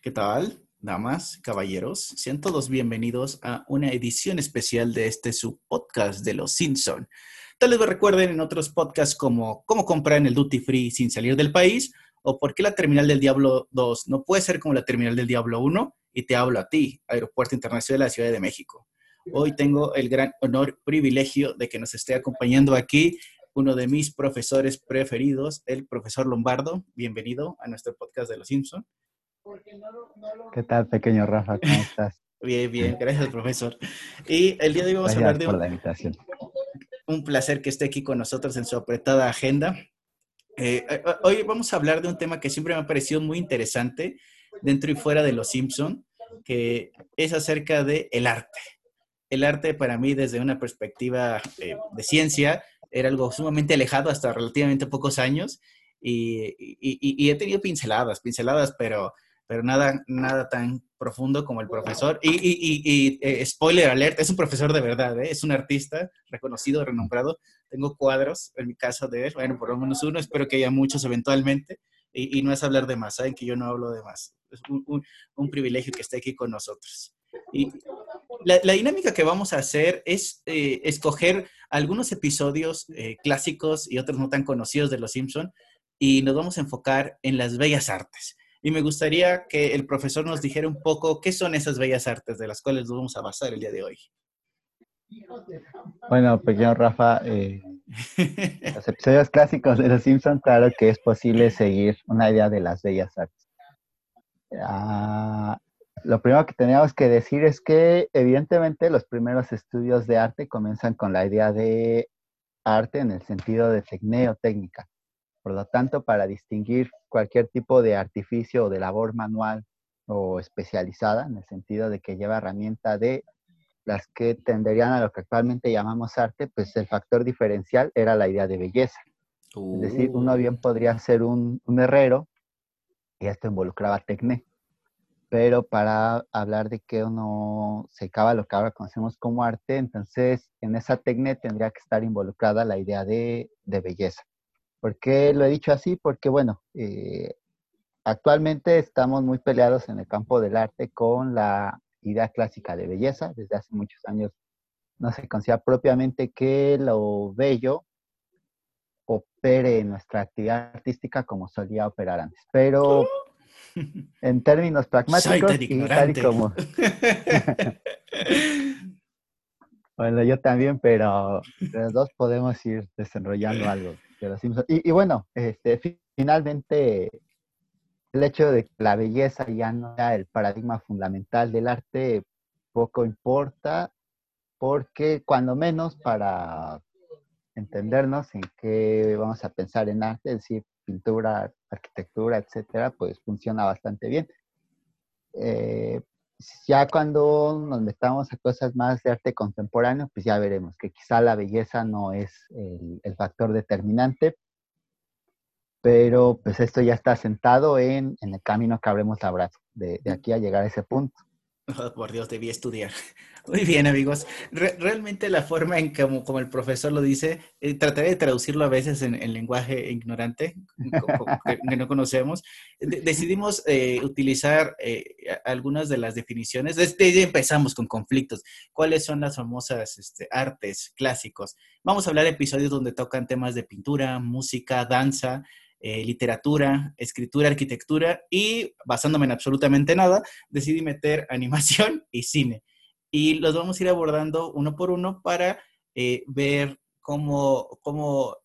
¿Qué tal, damas, caballeros? Sean todos bienvenidos a una edición especial de este su podcast de Los Simpson. Tal vez recuerden en otros podcasts como cómo comprar en el duty free sin salir del país o por qué la terminal del Diablo 2 no puede ser como la terminal del Diablo 1 y te hablo a ti, Aeropuerto Internacional de la Ciudad de México. Hoy tengo el gran honor, privilegio de que nos esté acompañando aquí uno de mis profesores preferidos, el profesor Lombardo. Bienvenido a nuestro podcast de Los Simpson. ¿Qué tal, pequeño Rafa? ¿Cómo estás? Bien, bien, gracias, profesor. Y el día de hoy vamos a hablar de por la invitación. un placer que esté aquí con nosotros en su apretada agenda. Eh, eh, hoy vamos a hablar de un tema que siempre me ha parecido muy interesante dentro y fuera de Los Simpson, que es acerca de el arte. El arte para mí desde una perspectiva eh, de ciencia era algo sumamente alejado hasta relativamente pocos años y, y- y- y he tenido pinceladas, pinceladas, pero, pero nada, nada tan profundo como el profesor. Y, y- y- eh, spoiler alert, es un profesor de verdad, ¿eh? es un artista reconocido, renombrado. Tengo cuadros en mi casa de él, bueno, por lo menos uno, espero que haya muchos eventualmente. Y, no es hablar de más, saben que yo no hablo de más. Es un, un- un privilegio que esté aquí con nosotros. Y la, la dinámica que vamos a hacer es eh, escoger algunos episodios clásicos y otros no tan conocidos de Los Simpson y nos vamos a enfocar en las bellas artes. Y me gustaría que el profesor nos dijera un poco qué son esas bellas artes de las cuales nos vamos a basar el día de hoy. Bueno, pequeño Rafa, eh, los episodios clásicos de Los Simpson, claro que es posible seguir una idea de las bellas artes. Ah, lo primero que teníamos que decir es que evidentemente los primeros estudios de arte comienzan con la idea de arte en el sentido de tecneo técnica. Por lo tanto, para distinguir cualquier tipo de artificio o de labor manual o especializada, en el sentido de que lleva herramienta de las que tenderían a lo que actualmente llamamos arte, pues el factor diferencial era la idea de belleza. Es decir, uno bien podría ser un, un herrero y esto involucraba tecné. Pero para hablar de que uno se acaba lo que ahora conocemos como arte, entonces en esa tecné tendría que estar involucrada la idea de, de belleza. ¿Por qué lo he dicho así? Porque, bueno, eh, actualmente estamos muy peleados en el campo del arte con la idea clásica de belleza. Desde hace muchos años no se considera propiamente que lo bello opere en nuestra actividad artística como solía operar antes. Pero en términos pragmáticos y tal y como, bueno, yo también, pero los dos podemos ir desenrollando algo Y, bueno, este, fi- finalmente el hecho de que la belleza ya no sea el paradigma fundamental del arte poco importa, porque cuando menos para entendernos en qué vamos a pensar en arte, es decir, pintura, arquitectura, etcétera, pues funciona bastante bien. Eh, ya cuando nos metamos a cosas más de arte contemporáneo, pues ya veremos que quizá la belleza no es el, el factor determinante, pero pues esto ya está sentado en, en el camino que habremos labrado, de, de aquí a llegar a ese punto. Por Dios, debí estudiar. Muy bien, amigos. Re- realmente la forma en que, como, como el profesor lo dice, eh, trataré de traducirlo a veces en, en lenguaje ignorante, que, no conocemos. De- decidimos eh, utilizar eh, algunas de las definiciones. Desde ahí empezamos con conflictos. ¿Cuáles son las famosas este, artes clásicos? Vamos a hablar de episodios donde tocan temas de pintura, música, danza, eh, literatura, escritura, arquitectura y basándome en absolutamente nada, decidí meter animación y cine. Y los vamos a ir abordando uno por uno para eh, ver cómo, cómo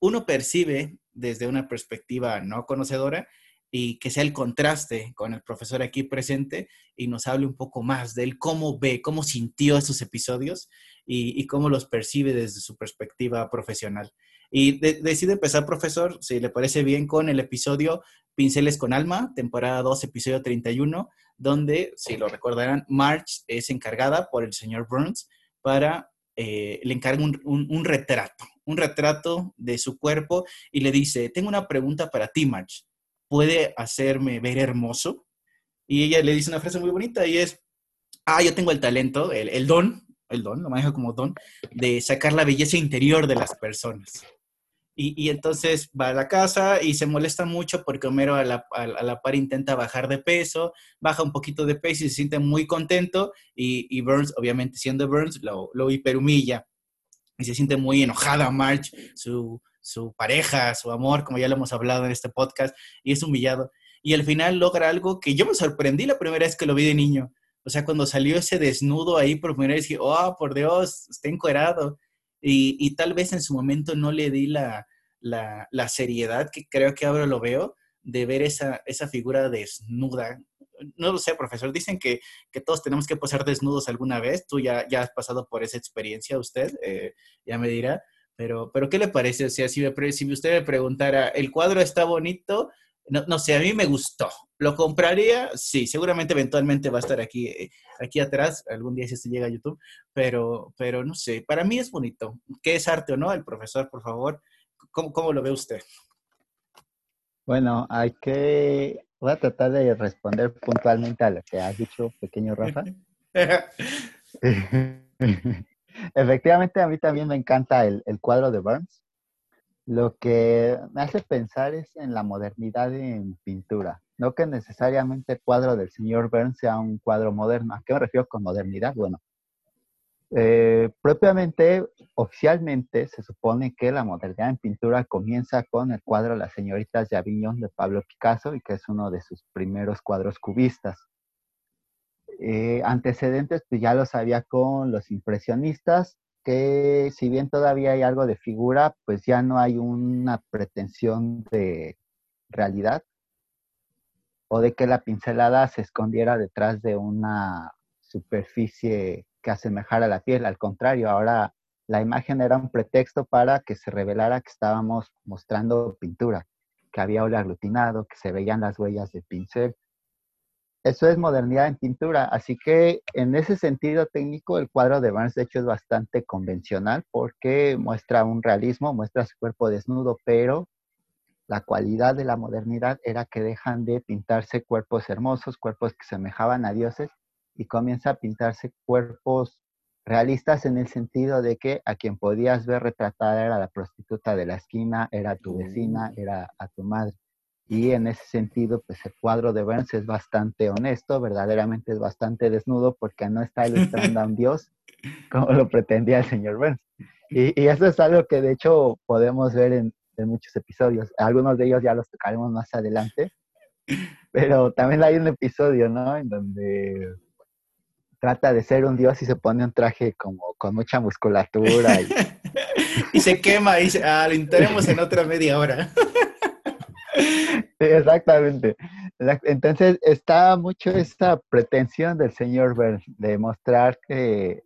uno percibe desde una perspectiva no conocedora y que sea el contraste con el profesor aquí presente y nos hable un poco más de cómo ve, cómo sintió estos episodios y cómo los percibe desde su perspectiva profesional. Y de- decido empezar, profesor, si le parece bien, con el episodio Pinceles con Alma, temporada 2, episodio 31, donde, si lo recordarán, Marge es encargada por el señor Burns para, eh, le encarga un, un- un retrato, un retrato de su cuerpo y le dice, tengo una pregunta para ti, Marge, ¿puede hacerme ver hermoso? Y ella le dice una frase muy bonita y es, ah, yo tengo el talento, el, el don, el don, lo maneja como don, de sacar la belleza interior de las personas. Y, entonces va a la casa y se molesta mucho porque Homero a la, par intenta bajar de peso, baja un poquito de peso y se siente muy contento y, Burns, obviamente siendo Burns, lo, lo hiperhumilla y se siente muy enojada Marge, su, su pareja, su amor, como ya lo hemos hablado en este podcast, y es humillado. Y al final logra algo que yo me sorprendí la primera vez que lo vi de niño. O sea, cuando salió ese desnudo ahí por primera vez, dije, oh, por Dios, está encuerado. Y, y tal vez en su momento no le di la, la, la, seriedad que creo que ahora lo veo de ver esa, esa figura desnuda. No lo sé, profesor, dicen que, que, todos tenemos que posar desnudos alguna vez. Tú ya, ya has pasado por esa experiencia, usted eh, ya me dirá. Pero, pero ¿qué le parece? O sea, si, si usted me preguntara, ¿el cuadro está bonito? No, no, sé, a mí me gustó. ¿Lo compraría? Sí, seguramente eventualmente va a estar aquí, eh, aquí atrás, algún día si esto llega a YouTube, pero, pero no sé, para mí es bonito. ¿Qué es arte o no? El profesor, por favor, ¿cómo, cómo lo ve usted? Bueno, hay que, voy a tratar de responder puntualmente a lo que has dicho, pequeño Rafa. Efectivamente, a mí también me encanta el, cuadro de Burns. Lo que me hace pensar es en la modernidad en pintura. No que necesariamente el cuadro del señor Burns sea un cuadro moderno. ¿A qué me refiero con modernidad? Bueno, eh, propiamente, oficialmente, se supone que la modernidad en pintura comienza con el cuadro Las señoritas de Avignon de Pablo Picasso y que es uno de sus primeros cuadros cubistas. Eh, antecedentes, pues ya los había con los impresionistas, que si bien todavía hay algo de figura, pues ya no hay una pretensión de realidad o de que la pincelada se escondiera detrás de una superficie que asemejara la piel. Al contrario, ahora la imagen era un pretexto para que se revelara que estábamos mostrando pintura, que había óleo aglutinado, que se veían las huellas de pincel eso es modernidad en pintura. Así que en ese sentido técnico, el cuadro de Burns de hecho es bastante convencional porque muestra un realismo, muestra su cuerpo desnudo, pero la cualidad de la modernidad era que dejan de pintarse cuerpos hermosos, cuerpos que semejaban a dioses, y comienza a pintarse cuerpos realistas en el sentido de que a quien podías ver retratada era la prostituta de la esquina, era tu vecina, mm. era a tu madre. Y en ese sentido, pues el cuadro de Burns es bastante honesto, verdaderamente es bastante desnudo porque no está ilustrando a un dios como lo pretendía el señor Burns. Y, y, eso es algo que de hecho podemos ver en, en, muchos episodios. Algunos de ellos ya los tocaremos más adelante. Pero también hay un episodio, ¿no? En donde trata de ser un dios y se pone un traje como con mucha musculatura. Y, y se quema y dice, ah, lo intentaremos en otra media hora. exactamente. Entonces está mucho esa pretensión del señor Burns de mostrar que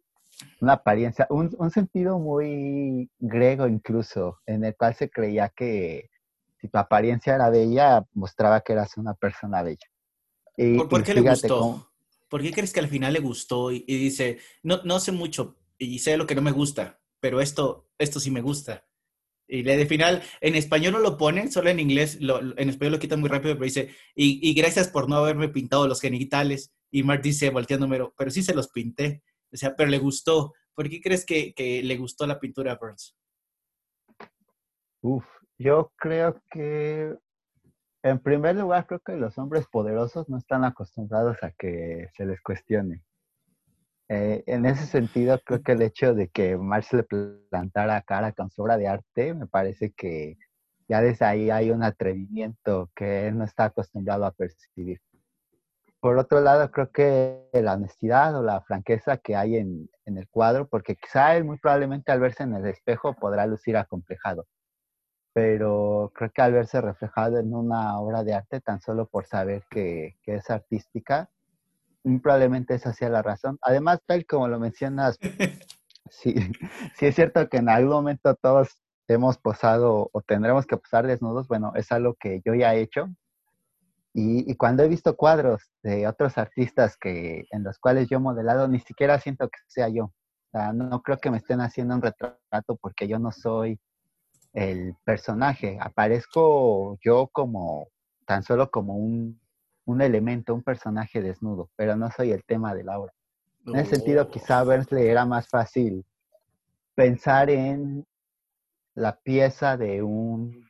una apariencia, un, sentido muy griego incluso, en el cual se creía que si tu apariencia era bella, mostraba que eras una persona bella. ¿Por, qué le gustó? ¿Por qué crees que al final le gustó y, dice, no, no sé mucho y sé lo que no me gusta, pero esto, esto sí me gusta? Y le de final, en español no lo ponen, solo en inglés, en español lo quitan muy rápido, pero dice, y, gracias por no haberme pintado los genitales. Y Mark dice, volteándome, pero sí se los pinté. O sea, pero le gustó. ¿Por qué crees que, que le gustó la pintura a Burns? Uf, yo creo que, en primer lugar, creo que los hombres poderosos no están acostumbrados a que se les cuestione. Eh, en ese sentido, creo que el hecho de que Marx le plantara cara con su obra de arte, me parece que ya desde ahí hay un atrevimiento que él no está acostumbrado a percibir. Por otro lado, creo que la honestidad o la franqueza que hay en, en el cuadro, porque quizá él muy probablemente al verse en el espejo podrá lucir acomplejado, pero creo que al verse reflejado en una obra de arte, tan solo por saber que, que es artística, probablemente esa sea la razón. Además, tal como lo mencionas, sí, sí es cierto que en algún momento todos hemos posado o tendremos que posar desnudos. Bueno, es algo que yo ya he hecho. Y, cuando he visto cuadros de otros artistas que, en los cuales yo he modelado, ni siquiera siento que sea yo. O sea, no creo que me estén haciendo un retrato porque yo no soy el personaje. Aparezco yo como, tan solo como un un elemento, un personaje desnudo, pero no soy el tema de la obra. En ese sentido, quizá a Burns le era más fácil pensar en la pieza de un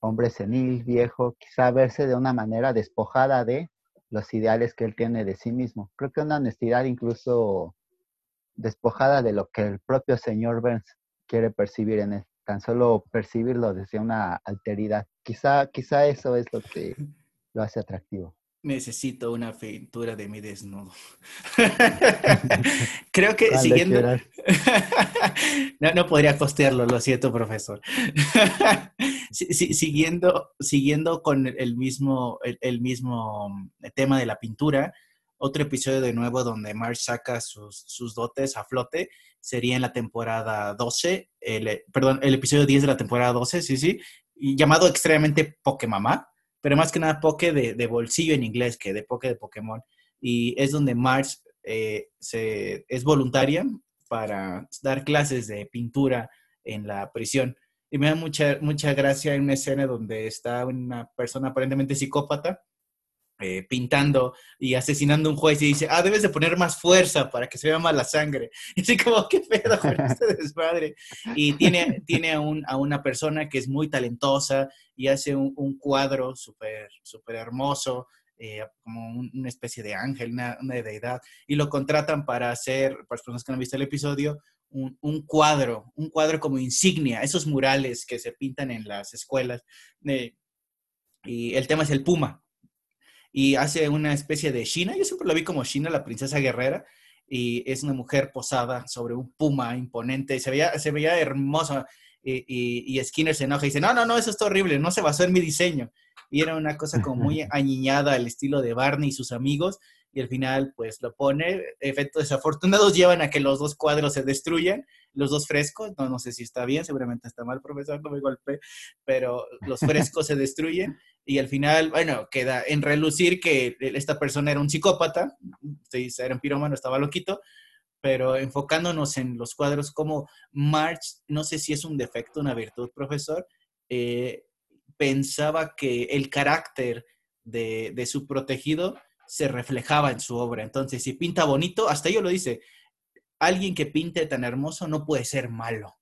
hombre senil, viejo, quizá verse de una manera despojada de los ideales que él tiene de sí mismo. Creo que una honestidad incluso despojada de lo que el propio señor Burns quiere percibir en él, tan solo percibirlo desde una alteridad. Quizá, quizá eso es lo que lo hace atractivo. Necesito una pintura de mi desnudo. Creo que siguiendo... no, no podría costearlo, lo siento, profesor. siguiendo, siguiendo con el mismo, el, mismo tema de la pintura, otro episodio de nuevo donde Marge saca sus, sus, dotes a flote sería en la temporada 12, el, perdón, el episodio 10 de la temporada 12, sí, sí, llamado extremadamente Pokemamá pero más que nada Poke de, bolsillo en inglés que de Poke de Pokémon. Y es donde Marge eh, se, es voluntaria para dar clases de pintura en la prisión. Y me da mucha, mucha gracia en una escena donde está una persona aparentemente psicópata eh, pintando y asesinando a un juez y dice, ah, debes de poner más fuerza para que se vea más la sangre. Y así como, qué pedo con este desmadre. Y tiene, tiene a, un, a, una persona que es muy talentosa y hace un, un cuadro súper, súper hermoso, eh, como una especie de ángel, una, una, deidad, y lo contratan para hacer, para las personas que no han visto el episodio, un, un, cuadro, un cuadro como insignia, esos murales que se pintan en las escuelas. y el tema es el puma, y hace una especie de China. Yo siempre lo vi como China, la princesa guerrera, y es una mujer posada sobre un puma imponente. Se veía, se veía hermosa. Y, y, Skinner se enoja y dice, no, no, no, eso está horrible, no se basó en mi diseño. Y era una cosa como muy añiñada al estilo de Barney y sus amigos. Y al final, pues lo pone. Efectos desafortunados llevan a que los dos cuadros se destruyan, los dos frescos. No, no sé si está bien, seguramente está mal, profesor, no me golpeé, pero los frescos se destruyen y al final, bueno, queda en relucir que esta persona era un psicópata, era un pirómano, estaba loquito, pero enfocándonos en los cuadros como March, no sé si es un defecto, una virtud, profesor, eh, pensaba que el carácter de, de, su protegido se reflejaba en su obra. Entonces, si pinta bonito, hasta ello lo dice, alguien que pinte tan hermoso no puede ser malo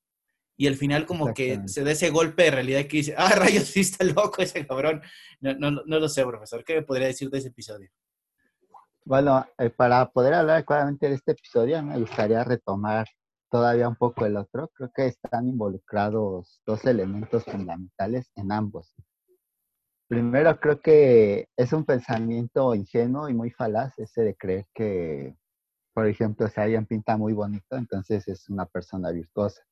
y al final como que se da ese golpe de realidad que dice, ah, rayos, sí está loco ese cabrón. No, no, no lo sé, profesor. ¿Qué me podría decir de ese episodio? Bueno, eh, para poder hablar claramente de este episodio, me gustaría retomar todavía un poco el otro. Creo que están involucrados dos elementos fundamentales en ambos. Primero, creo que es un pensamiento ingenuo y muy falaz ese de creer que, por ejemplo, si alguien pinta muy bonito, entonces es una persona virtuosa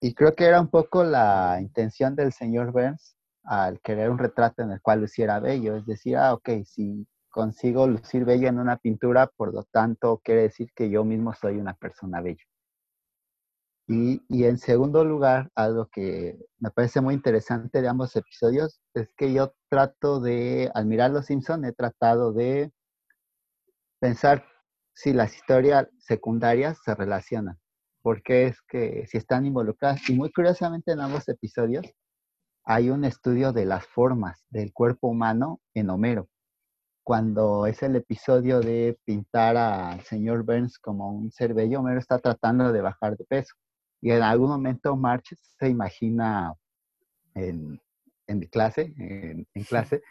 y creo que era un poco la intención del señor Burns al querer un retrato en el cual luciera bello, es decir, ah, ok, si consigo lucir bello en una pintura, por lo tanto quiere decir que yo mismo soy una persona bella. Y, y, en segundo lugar, algo que me parece muy interesante de ambos episodios es que yo trato de, al mirar Los Simpson, he tratado de pensar si las historias secundarias se relacionan porque es que si están involucradas. Y muy curiosamente en ambos episodios hay un estudio de las formas del cuerpo humano en Homero. Cuando es el episodio de pintar al señor Burns como un ser bello, Homero está tratando de bajar de peso. Y en algún momento March se imagina en, en clase, en, en clase,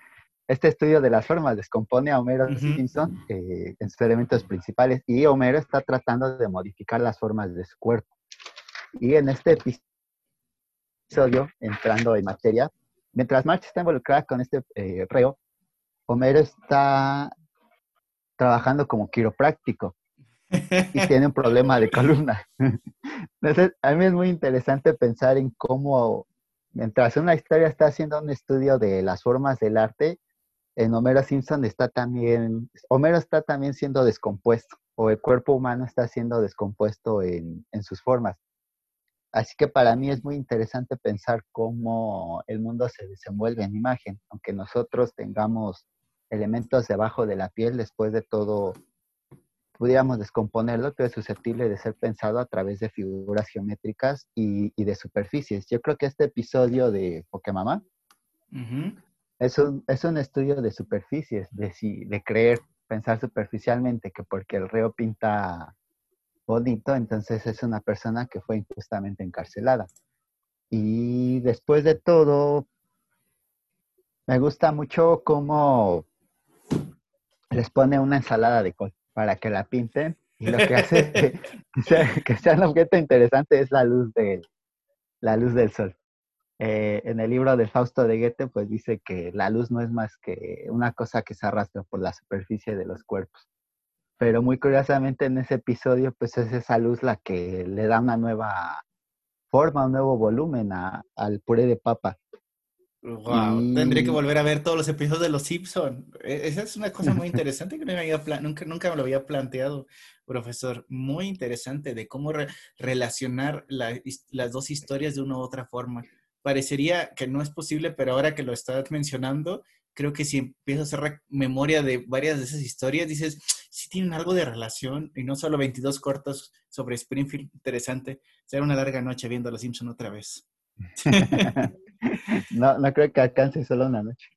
este estudio de las formas descompone a Homero Simpson eh, en sus elementos principales y Homero está tratando de modificar las formas de su cuerpo. Y en este episodio, entrando en materia, mientras March está involucrada con este eh, reo, Homero está trabajando como quiropráctico y tiene un problema de columna. Entonces, a mí es muy interesante pensar en cómo, mientras una historia está haciendo un estudio de las formas del arte, en Homero Simpson está también, Homero está también siendo descompuesto, o el cuerpo humano está siendo descompuesto en, sus formas. Así que para mí es muy interesante pensar cómo el mundo se desenvuelve en imagen, aunque nosotros tengamos elementos debajo de la piel, después de todo pudiéramos descomponerlo, pero es susceptible de ser pensado a través de figuras geométricas y, de superficies. Yo creo que este episodio de Pokémon es un, es un estudio de superficies, de, si, de creer, pensar superficialmente que porque el reo pinta bonito, entonces es una persona que fue injustamente encarcelada. Y después de todo, me gusta mucho cómo les pone una ensalada de col para que la pinten. Y lo que hace que, sea, un objeto interesante es la luz, de, la luz del sol. Eh, en el libro del Fausto de Goethe, pues dice que la luz no es más que una cosa que se arrastra por la superficie de los cuerpos. Pero muy curiosamente en ese episodio, pues es esa luz la que le da una nueva forma, un nuevo volumen al puré de papa. Wow, tendría que volver a ver todos los episodios de Los Simpson. E, esa es una cosa muy interesante que no me había nunca, nunca me lo había planteado, profesor. Muy interesante de cómo relacionar las dos historias de una u otra forma. Parecería que no es posible, pero ahora que lo estás mencionando, creo que si empiezo a hacer memoria de varias de esas historias, dices, sí tienen algo de relación y no solo 22 cortos sobre Springfield. Interesante. Será una larga noche viendo Los Simpson otra vez. no, no creo que alcance solo una noche.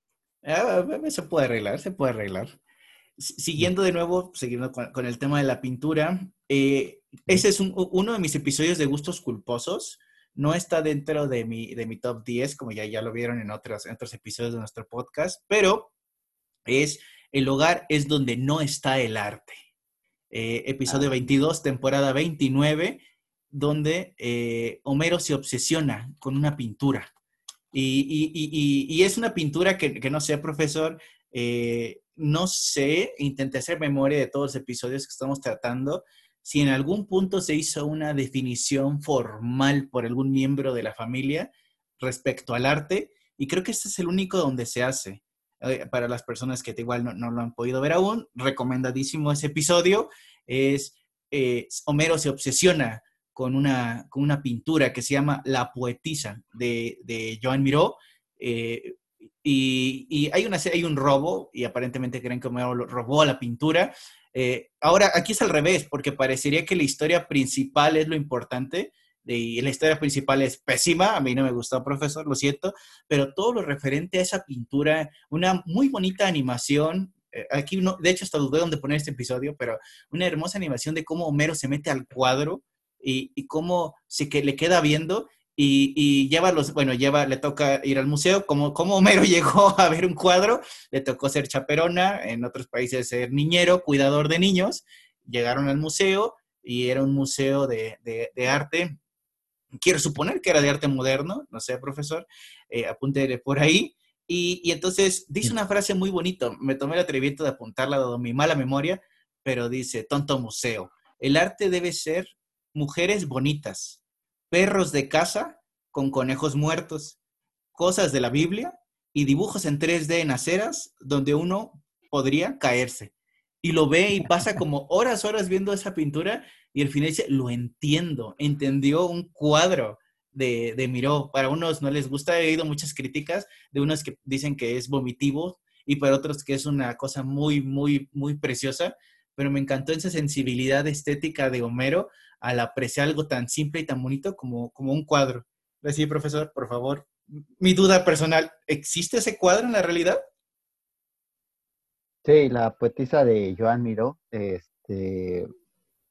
Ah, se puede arreglar, se puede arreglar. Siguiendo de nuevo, siguiendo con, el tema de la pintura, eh, ese es uno de mis episodios de gustos culposos. No está dentro de mi, de mi top 10, como ya, ya lo vieron en otros, otros episodios de nuestro podcast, pero es El hogar es donde no está el arte. Eh, episodio 22, ah. temporada 29, donde eh, Homero se obsesiona con una pintura. Y, es una pintura que, no sé, profesor, eh, no sé, intenté hacer memoria de todos los episodios que estamos tratando, si en algún punto se hizo una definición formal por algún miembro de la familia respecto al arte, y creo que este es el único donde se hace. Eh, para las personas que igual no, lo han podido ver aún, recomendadísimo ese episodio, es Homero se obsesiona con una, con una pintura que se llama La Poetisa de, de Joan Miró. Eh, y, hay, una, hay un robo, y aparentemente creen que me robó la pintura. Eh, ahora, aquí es al revés, porque parecería que la historia principal es lo importante, y la historia principal es pésima, a mí no me gustó, profesor, lo siento, pero todo lo referente a esa pintura, una muy bonita animación, eh, aquí no, de hecho hasta dudé dónde poner este episodio, pero una hermosa animación de cómo Homero se mete al cuadro y, cómo se que le queda viendo y, lleva los, bueno, lleva, le toca ir al museo, como, como Homero llegó a ver un cuadro, le tocó ser chaperona, en otros países ser niñero, cuidador de niños, llegaron al museo y era un museo de, de, arte, quiero suponer que era de arte moderno, no sé, profesor, eh, apunte por ahí, y, y, entonces dice una frase muy bonita, me tomé el atrevimiento de apuntarla dado mi mala memoria, pero dice, tonto museo, el arte debe ser mujeres bonitas, perros de casa con conejos muertos, cosas de la Biblia y dibujos en 3D en aceras donde uno podría caerse. Y lo ve y pasa como horas, horas viendo esa pintura y al final dice, lo entiendo, entendió un cuadro de, de Miró. Para unos no les gusta, he oído muchas críticas de unos que dicen que es vomitivo y para otros que es una cosa muy, muy, muy preciosa, pero me encantó esa sensibilidad estética de Homero al apreciar algo tan simple y tan bonito como, como un cuadro. Sí, profesor, por favor. Mi duda personal, ¿existe ese cuadro en la realidad? Sí, la poetisa de Joan Miró, este,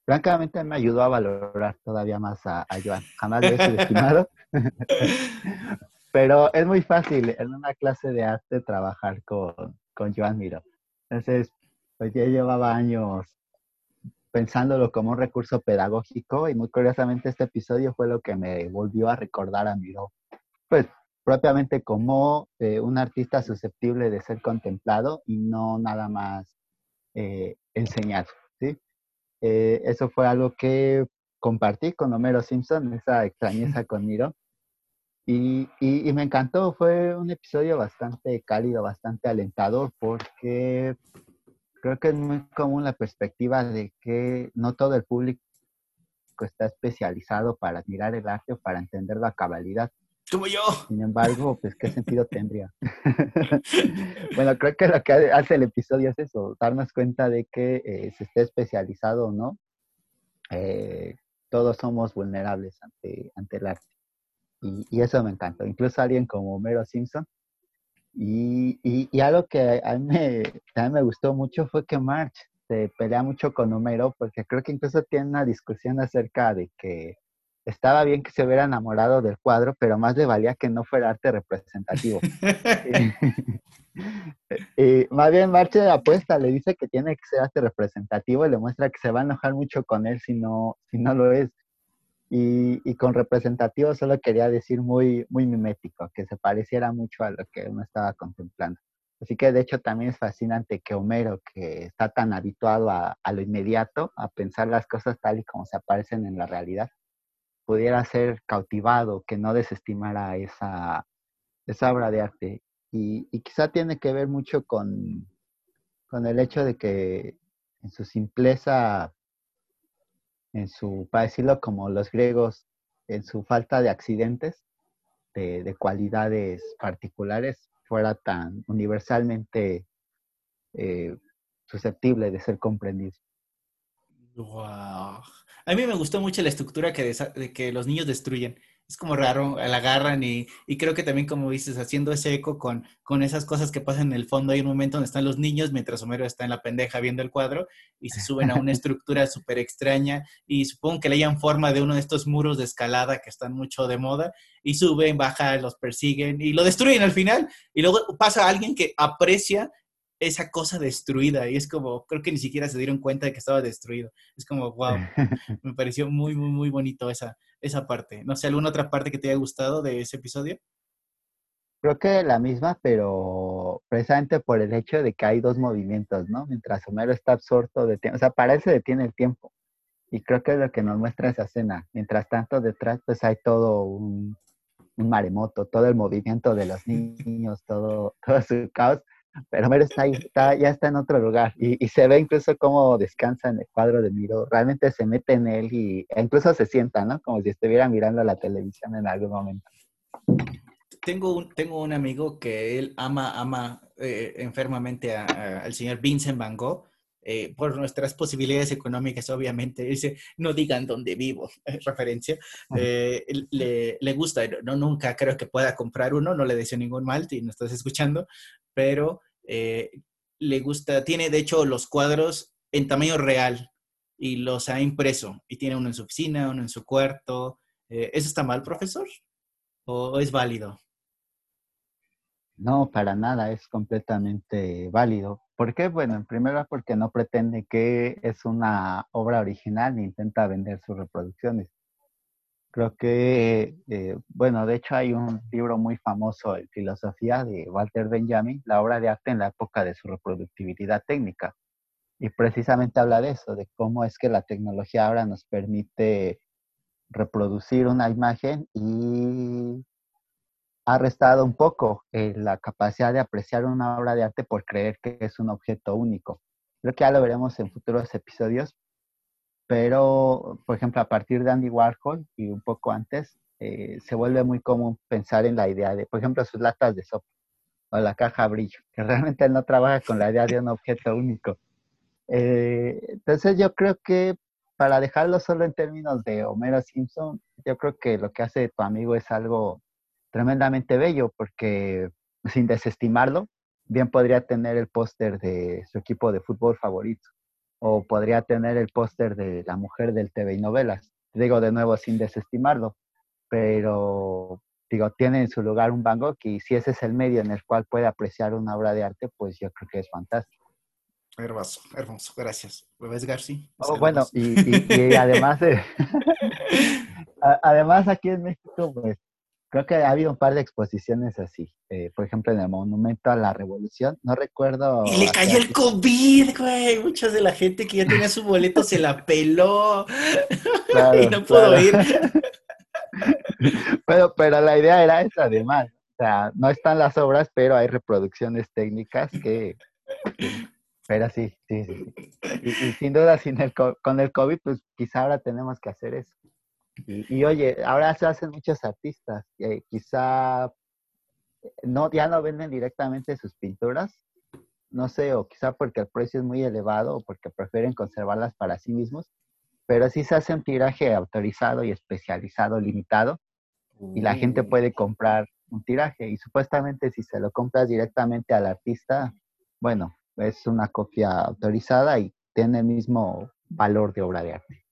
francamente me ayudó a valorar todavía más a, Joan. Jamás lo he subestimado. Pero es muy fácil en una clase de arte trabajar con, con Joan Miró. Entonces, pues ya llevaba años pensándolo como un recurso pedagógico y muy curiosamente este episodio fue lo que me volvió a recordar a Miró, pues propiamente como eh, un artista susceptible de ser contemplado y no nada más eh, enseñado, ¿sí? Eh, eso fue algo que compartí con Homero Simpson, esa extrañeza con Miro. Y, y, me encantó, fue un episodio bastante cálido, bastante alentador, porque creo que es muy común la perspectiva de que no todo el público está especializado para admirar el arte o para entender la cabalidad. Como yo. Sin embargo, pues, ¿qué sentido tendría? bueno, creo que lo que hace el episodio es eso, darnos cuenta de que eh, se esté especializado o no, eh, todos somos vulnerables ante, ante el arte. Y, y, eso me encantó. Incluso alguien como Homero Simpson y, y, algo que a mí me, también me gustó mucho fue que March se pelea mucho con Homero, porque creo que incluso tiene una discusión acerca de que estaba bien que se hubiera enamorado del cuadro, pero más le valía que no fuera arte representativo. y, más bien Marche de apuesta, le dice que tiene que ser arte representativo y le muestra que se va a enojar mucho con él si no, si no lo es. Y, con representativo solo quería decir muy, muy mimético, que se pareciera mucho a lo que uno estaba contemplando. Así que de hecho también es fascinante que Homero, que está tan habituado a, a lo inmediato, a pensar las cosas tal y como se aparecen en la realidad, pudiera ser cautivado, que no desestimara esa, esa obra de arte. Y, quizá tiene que ver mucho con, con el hecho de que en su simpleza, en su, para decirlo como los griegos, en su falta de accidentes, de, cualidades particulares, fuera tan universalmente eh, susceptible de ser comprendido. Wow. A mí me gustó mucho la estructura que, de, que los niños destruyen. Es como raro, la agarran y, y, creo que también, como dices, haciendo ese eco con, con esas cosas que pasan en el fondo. Hay un momento donde están los niños mientras Homero está en la pendeja viendo el cuadro y se suben a una estructura súper extraña y supongo que le hayan forma de uno de estos muros de escalada que están mucho de moda y suben, bajan, los persiguen y lo destruyen al final. Y luego pasa alguien que aprecia esa cosa destruida y es como, creo que ni siquiera se dieron cuenta de que estaba destruido. Es como, wow, me pareció muy, muy, muy bonito esa, esa parte. No sé, ¿alguna otra parte que te haya gustado de ese episodio? Creo que la misma, pero precisamente por el hecho de que hay dos movimientos, ¿no? Mientras Homero está absorto de tiempo, o sea, para él se detiene el tiempo. Y creo que es lo que nos muestra esa escena. Mientras tanto, detrás, pues hay todo un, un maremoto, todo el movimiento de los niños, todo, todo su caos pero Homero está ahí, está, ya está en otro lugar y, se ve incluso cómo descansa en el cuadro de Miro, realmente se mete en él y e incluso se sienta, ¿no? Como si estuviera mirando la televisión en algún momento. Tengo un, tengo un amigo que él ama, ama eh, enfermamente al señor Vincent Van Gogh. Eh, por nuestras posibilidades económicas, obviamente, dice, no digan dónde vivo, referencia, eh, le, le, gusta, no, nunca creo que pueda comprar uno, no le deseo ningún mal si no estás escuchando, pero eh, le gusta, tiene de hecho los cuadros en tamaño real y los ha impreso y tiene uno en su oficina, uno en su cuarto. ¿Eso está mal, profesor? ¿O es válido? No, para nada, es completamente válido. ¿Por qué? Bueno, en primer lugar porque no pretende que es una obra original ni intenta vender sus reproducciones. Creo que, eh, bueno, de hecho hay un libro muy famoso en filosofía de Walter Benjamin, la obra de arte en la época de su reproductibilidad técnica. Y precisamente habla de eso, de cómo es que la tecnología ahora nos permite reproducir una imagen y ha restado un poco eh, la capacidad de apreciar una obra de arte por creer que es un objeto único. Creo que ya lo veremos en futuros episodios, pero, por ejemplo, a partir de Andy Warhol y un poco antes, eh, se vuelve muy común pensar en la idea de, por ejemplo, sus latas de sopa o la caja brillo, que realmente él no trabaja con la idea de un objeto único. Eh, entonces yo creo que para dejarlo solo en términos de Homero Simpson, yo creo que lo que hace tu amigo es algo tremendamente bello, porque sin desestimarlo, bien podría tener el póster de su equipo de fútbol favorito o podría tener el póster de la mujer del TV y novelas. Digo de nuevo sin desestimarlo, pero digo, tiene en su lugar un Van Gogh y si ese es el medio en el cual puede apreciar una obra de arte, pues yo creo que es fantástico. Hermoso, hermoso, gracias. ¿Ves, García? Oh, bueno, y, además, además aquí en México, pues creo que ha habido un par de exposiciones así. Eh, por ejemplo, en el Monumento a la Revolución, no recuerdo. Y le cayó el COVID, güey. Mucha de la gente que ya tenía su boleto se la peló y no pudo ir. pero, pero la idea era esa, además. O sea, no están las obras, pero hay reproducciones técnicas que. pero sí, sí, sí. Y, sin duda, sin el, con el COVID, pues quizá ahora tenemos que hacer eso. Y, oye, ahora se hacen muchos artistas, eh, quizá no, ya no venden directamente sus pinturas, no sé, o quizá porque el precio es muy elevado o porque prefieren conservarlas para sí mismos, pero sí se hace un tiraje autorizado y especializado, limitado, y la gente puede comprar un tiraje. Y supuestamente si se lo compras directamente al artista, bueno, es una copia autorizada y tiene el mismo valor de obra de arte.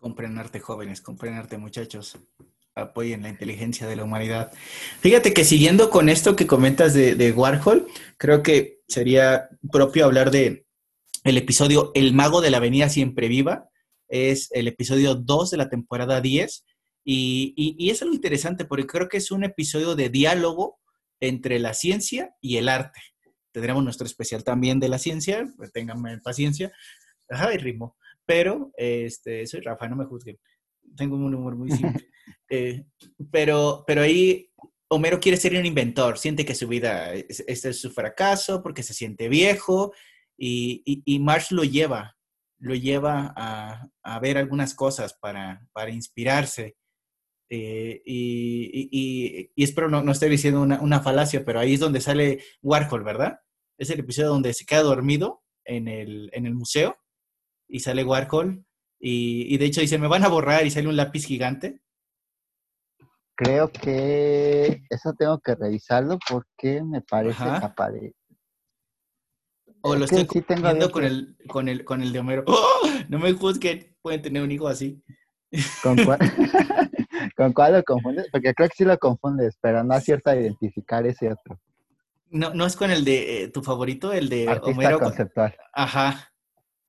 Compren arte jóvenes, compren arte muchachos. Apoyen la inteligencia de la humanidad. Fíjate que siguiendo con esto que comentas de, de Warhol, creo que sería propio hablar de el episodio El Mago de la Avenida Siempre Viva. Es el episodio 2 de la temporada 10. Y, y, y, es algo interesante porque creo que es un episodio de diálogo entre la ciencia y el arte. Tendremos nuestro especial también de la ciencia, pues ténganme paciencia. Ajá, y ritmo. Pero, este, soy Rafa, no me juzguen. Tengo un humor muy simple. eh, pero, pero ahí Homero quiere ser un inventor, siente que su vida, este es su fracaso porque se siente viejo y, y, y Marsh lo lleva, lo lleva a, a ver algunas cosas para, para inspirarse. Eh, y, y, y, espero no, no esté diciendo una, una, falacia, pero ahí es donde sale Warhol, ¿verdad? Es el episodio donde se queda dormido en el, en el museo y sale Warhol y, de hecho dice, me van a borrar y sale un lápiz gigante. Creo que eso tengo que revisarlo porque me parece capaz de... O lo estoy sí viendo con, el, con, el, con el de Homero. ¡Oh! No me juzguen, pueden tener un hijo así. ¿Con cuál? ¿Con cuál lo confundes? Porque creo que sí lo confundes, pero no acierta a identificar ese otro. No, no es con el de eh, tu favorito, el de Artista Homero. conceptual. Ajá.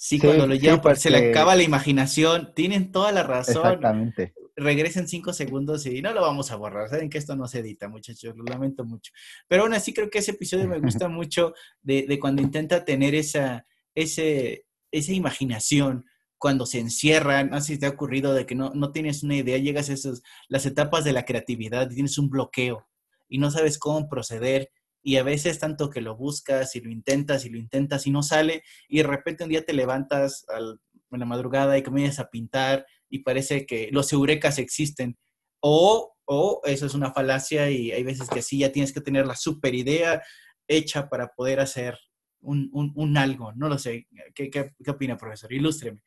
Sí, sí cuando lo llevan, sí, porque... se le acaba la imaginación. Tienen toda la razón. Exactamente. Regresen cinco segundos y no lo vamos a borrar. Saben que esto no se edita, muchachos. Lo lamento mucho. Pero aún así creo que ese episodio me gusta mucho de, de cuando intenta tener esa, ese, esa imaginación cuando se encierran, no sé si te ha ocurrido de que no, no tienes una idea, llegas a esas, las etapas de la creatividad y tienes un bloqueo y no sabes cómo proceder y a veces tanto que lo buscas y lo intentas y lo intentas y no sale y de repente un día te levantas al, en la madrugada y comienzas a pintar y parece que los eurecas existen o, o eso es una falacia y hay veces que sí ya tienes que tener la super idea hecha para poder hacer un, un, algo, no lo sé. ¿Qué, qué, qué opina, profesor? Ilústreme.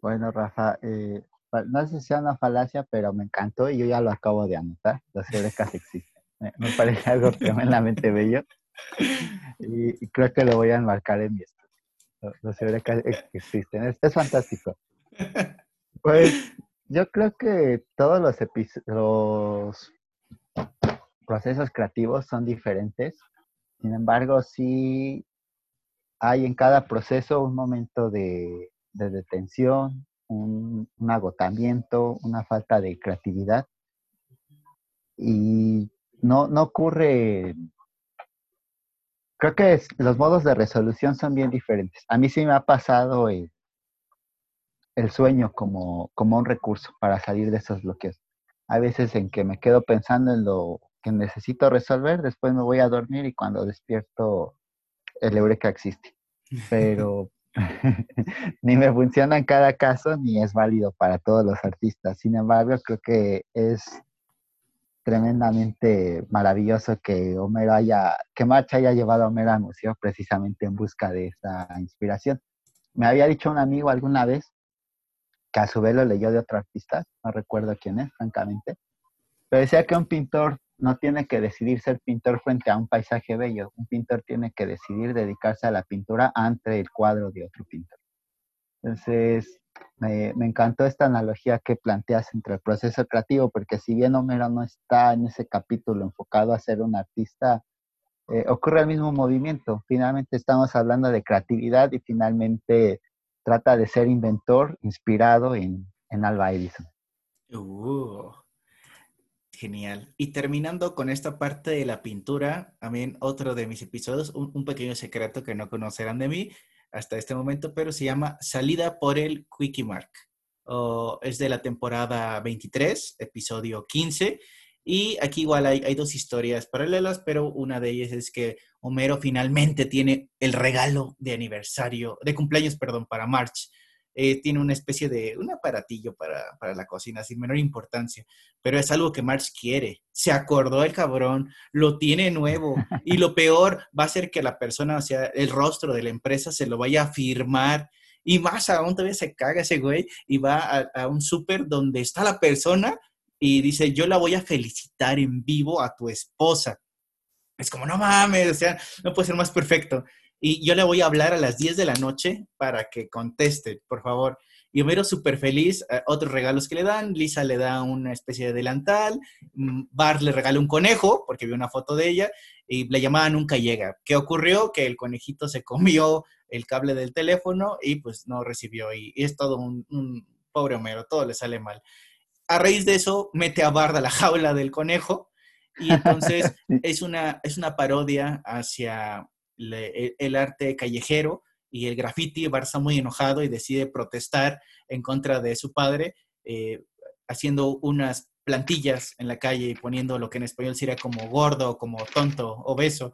Bueno, Rafa, eh, no sé si sea una falacia, pero me encantó y yo ya lo acabo de anotar. Los eurekas existen. Me, parece algo tremendamente bello y, creo que lo voy a enmarcar en mi estudio. Los eurekas existen. Es, fantástico. Pues yo creo que todos los, los procesos creativos son diferentes. Sin embargo, sí hay en cada proceso un momento de de detención, un, agotamiento, una falta de creatividad. Y no, no ocurre, creo que es, los modos de resolución son bien diferentes. A mí sí me ha pasado el, el sueño como, como un recurso para salir de esos bloqueos. Hay veces en que me quedo pensando en lo que necesito resolver, después me voy a dormir y cuando despierto el eureka existe. Pero ni me funciona en cada caso ni es válido para todos los artistas. Sin embargo, creo que es tremendamente maravilloso que Homero haya, que March haya llevado a Homero al museo precisamente en busca de esa inspiración. Me había dicho un amigo alguna vez que a su vez lo leyó de otro artista, no recuerdo quién es, francamente, pero decía que un pintor no tiene que decidir ser pintor frente a un paisaje bello. Un pintor tiene que decidir dedicarse a la pintura ante el cuadro de otro pintor. Entonces, me, encantó esta analogía que planteas entre el proceso creativo, porque si bien Homero no está en ese capítulo enfocado a ser un artista, eh, ocurre el mismo movimiento. Finalmente estamos hablando de creatividad y finalmente trata de ser inventor inspirado en, en Alba Edison. Uh. Genial. Y terminando con esta parte de la pintura, también otro de mis episodios, un, pequeño secreto que no conocerán de mí hasta este momento, pero se llama Salida por el Quickie Mark. Oh, es de la temporada 23, episodio 15. Y aquí igual hay, hay, dos historias paralelas, pero una de ellas es que Homero finalmente tiene el regalo de aniversario, de cumpleaños, perdón, para March eh, tiene una especie de un aparatillo para, para, la cocina sin menor importancia, pero es algo que Marx quiere. Se acordó el cabrón, lo tiene nuevo y lo peor va a ser que la persona, o sea, el rostro de la empresa se lo vaya a firmar. Y más aún todavía se caga ese güey y va a, a un súper donde está la persona y dice, yo la voy a felicitar en vivo a tu esposa. Es como, no mames, o sea, no puede ser más perfecto y yo le voy a hablar a las 10 de la noche para que conteste, por favor. Y Homero súper feliz, eh, otros regalos que le dan, Lisa le da una especie de delantal, mm, Bart le regala un conejo, porque vio una foto de ella, y le llamaban Nunca Llega. ¿Qué ocurrió? Que el conejito se comió el cable del teléfono y pues no recibió, y, es todo un, un pobre Homero, todo le sale mal. A raíz de eso, mete a Bart a la jaula del conejo, y entonces es una, es una parodia hacia el arte callejero y el graffiti. Está muy enojado y decide protestar en contra de su padre, eh, haciendo unas plantillas en la calle y poniendo lo que en español sería como gordo, como tonto, obeso.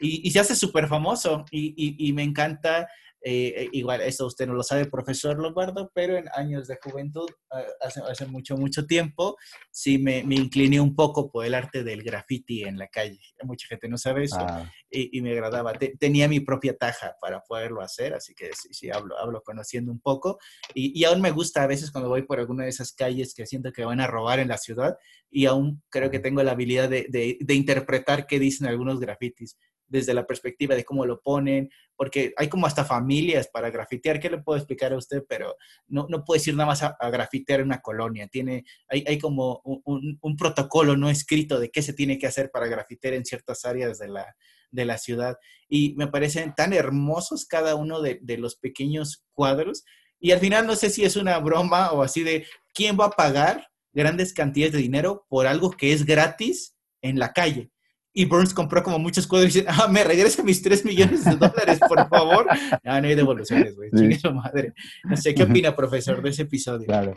Y, y se hace súper famoso y, me encanta eh, eh, igual, eso usted no lo sabe, profesor Lombardo, pero en años de juventud, ah, hace, hace mucho, mucho tiempo, sí me, me, incliné un poco por el arte del graffiti en la calle. Mucha gente no sabe eso ah. y, y, me agradaba. tenía mi propia taja para poderlo hacer, así que sí, sí, hablo, hablo conociendo un poco. Y, y aún me gusta a veces cuando voy por alguna de esas calles que siento que van a robar en la ciudad y aún creo que tengo la habilidad de, de, de interpretar qué dicen algunos grafitis desde la perspectiva de cómo lo ponen, porque hay como hasta familias para grafitear, ¿qué le puedo explicar a usted? Pero no, no puedes ir nada más a, a grafitear una colonia, tiene, hay, hay como un, un, protocolo no escrito de qué se tiene que hacer para grafitear en ciertas áreas de la, de la ciudad. Y me parecen tan hermosos cada uno de, de los pequeños cuadros. Y al final no sé si es una broma o así de quién va a pagar grandes cantidades de dinero por algo que es gratis en la calle y Burns compró como muchos cuadros y dice, ah, me regresa mis 3 millones de dólares, por favor. Ah, no hay devoluciones, güey. Sí. su madre. No sé, ¿qué opina, profesor, de ese episodio? Claro.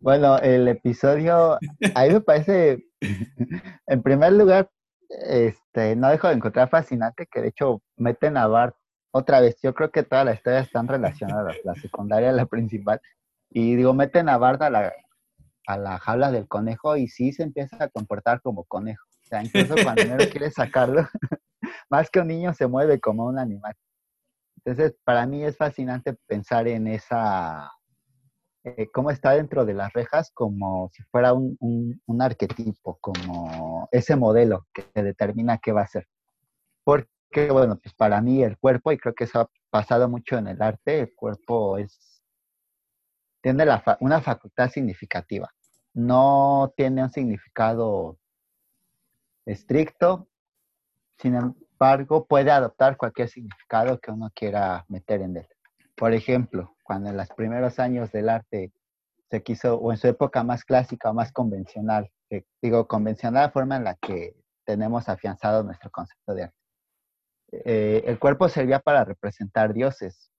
Bueno, el episodio, a mí me parece, en primer lugar, este, no dejo de encontrar fascinante que de hecho meten a Bart otra vez. Yo creo que todas las historias están relacionadas, la secundaria, la principal. Y digo, meten a Bart a la, a la jaula del conejo y sí se empieza a comportar como conejo. O sea, incluso cuando no quiere sacarlo, más que un niño se mueve como un animal. Entonces, para mí es fascinante pensar en esa, eh, cómo está dentro de las rejas como si fuera un, un, un, arquetipo, como ese modelo que determina qué va a ser. Porque, bueno, pues para mí el cuerpo, y creo que eso ha pasado mucho en el arte, el cuerpo es, tiene la, una facultad significativa. No tiene un significado estricto, sin embargo, puede adoptar cualquier significado que uno quiera meter en él. Por ejemplo, cuando en los primeros años del arte se quiso, o en su época más clásica o más convencional, eh, digo, convencional la forma en la que tenemos afianzado nuestro concepto de arte. Eh, el cuerpo servía para representar dioses.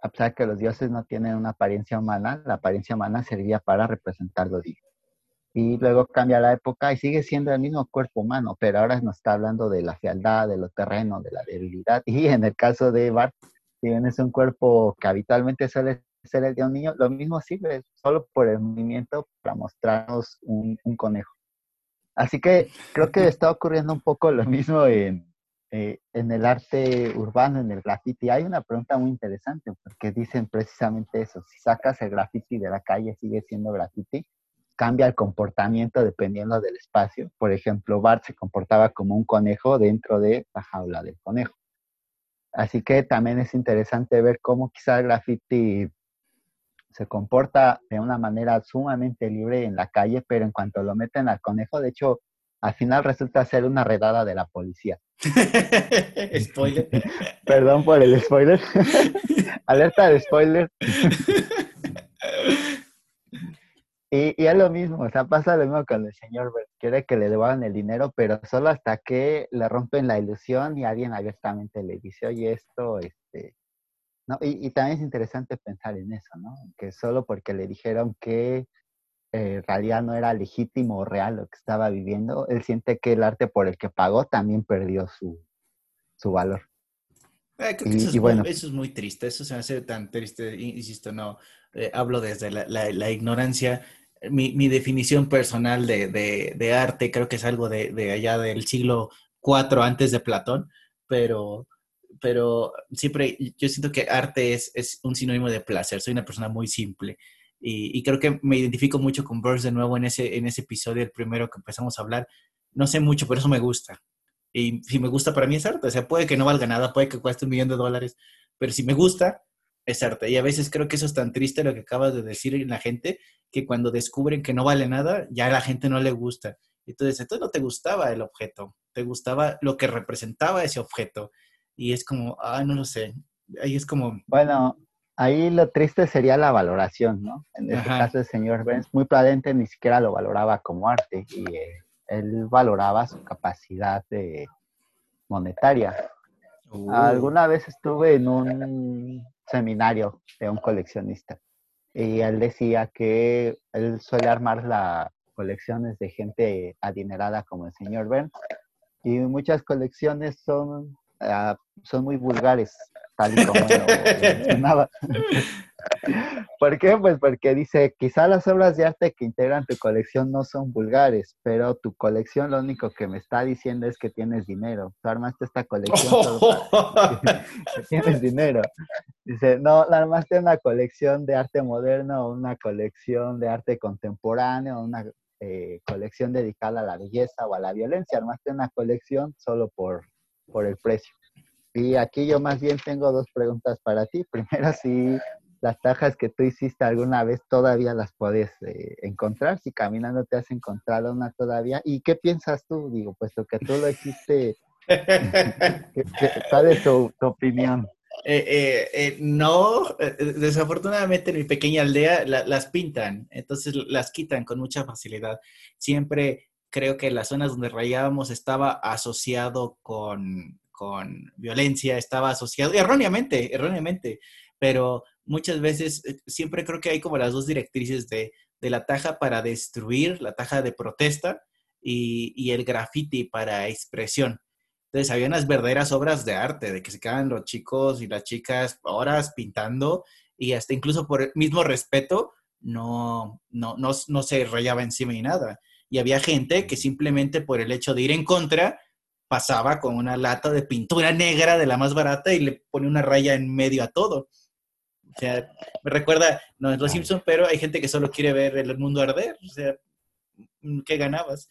A pesar que los dioses no tienen una apariencia humana, la apariencia humana servía para representar los dioses y luego cambia la época y sigue siendo el mismo cuerpo humano, pero ahora nos está hablando de la fealdad, de lo terreno, de la debilidad. Y en el caso de Bart, si bien es un cuerpo que habitualmente suele ser el de un niño, lo mismo sirve solo por el movimiento para mostrarnos un, un conejo. Así que creo que está ocurriendo un poco lo mismo en, eh, en el arte urbano, en el graffiti. Hay una pregunta muy interesante porque dicen precisamente eso, si sacas el graffiti de la calle, sigue siendo graffiti cambia el comportamiento dependiendo del espacio. Por ejemplo, Bart se comportaba como un conejo dentro de la jaula del conejo. Así que también es interesante ver cómo quizá el graffiti se comporta de una manera sumamente libre en la calle, pero en cuanto lo meten al conejo, de hecho, al final resulta ser una redada de la policía. spoiler. Perdón por el spoiler. Alerta de spoiler. Y, y, es lo mismo, o sea, pasa lo mismo con el señor quiere que le devuelvan el dinero, pero solo hasta que le rompen la ilusión y alguien abiertamente le dice, oye, esto, este, ¿no? Y, y también es interesante pensar en eso, ¿no? Que solo porque le dijeron que eh, en realidad no era legítimo o real lo que estaba viviendo, él siente que el arte por el que pagó también perdió su, su valor. Eh, y, eso, es bueno. muy, eso, es muy, triste, eso se me hace tan triste, insisto, no, eh, hablo desde la, la, la ignorancia mi, definición personal de, arte creo que es algo de, allá del siglo IV antes de Platón, pero, pero siempre yo siento que arte es, es un sinónimo de placer, soy una persona muy simple y, y, creo que me identifico mucho con Burns de nuevo en ese, en ese episodio, el primero que empezamos a hablar, no sé mucho, pero eso me gusta. Y si me gusta para mí es arte, o sea, puede que no valga nada, puede que cueste un millón de dólares, pero si me gusta, es arte. Y a veces creo que eso es tan triste lo que acabas de decir en la gente, que cuando descubren que no vale nada, ya a la gente no le gusta. Entonces, entonces no te gustaba el objeto, te gustaba lo que representaba ese objeto. Y es como, ah, no lo sé. Ahí es como... Bueno, ahí lo triste sería la valoración, ¿no? En este caso el señor Benz, muy probablemente ni siquiera lo valoraba como arte y eh, él valoraba su capacidad de monetaria. Uh. Alguna vez estuve en un seminario de un coleccionista y él decía que él suele armar las colecciones de gente adinerada como el señor Benz y muchas colecciones son, ah, son muy vulgares tal y como lo mencionaba. ¿Por qué? Pues porque dice, quizá las obras de arte que integran tu colección no son vulgares, pero tu colección lo único que me está diciendo es que tienes dinero. Tú armaste esta colección que tienes dinero. Dice, no, la armaste una colección de arte moderno, una colección de arte contemporáneo, una eh, colección dedicada a la belleza o a la violencia. Armaste una colección solo por, por el precio. Y aquí yo más bien tengo dos preguntas para ti. Primero, si las tajas que tú hiciste alguna vez todavía las puedes eh, encontrar, si caminando te has encontrado una todavía. ¿Y qué piensas tú? Digo, puesto que tú lo hiciste, ¿cuál es tu, opinión? Eh, eh, no, desafortunadamente en mi pequeña aldea las pintan, entonces las quitan con mucha facilidad. Siempre creo que las zonas donde rayábamos estaba asociado con, con violencia, estaba asociado, erróneamente, erróneamente, pero muchas veces eh, siempre creo que hay como las dos directrices de, la taja para destruir, la taja de protesta y, el graffiti para expresión. Entonces, había unas verdaderas obras de arte, de que se quedaban los chicos y las chicas horas pintando y hasta incluso por el mismo respeto no, no, no, no se rayaba encima ni nada. Y había gente que simplemente por el hecho de ir en contra pasaba con una lata de pintura negra de la más barata y le pone una raya en medio a todo. O sea, me recuerda, no es Los Simpson, pero hay gente que solo quiere ver el mundo arder. O sea, ¿qué ganabas?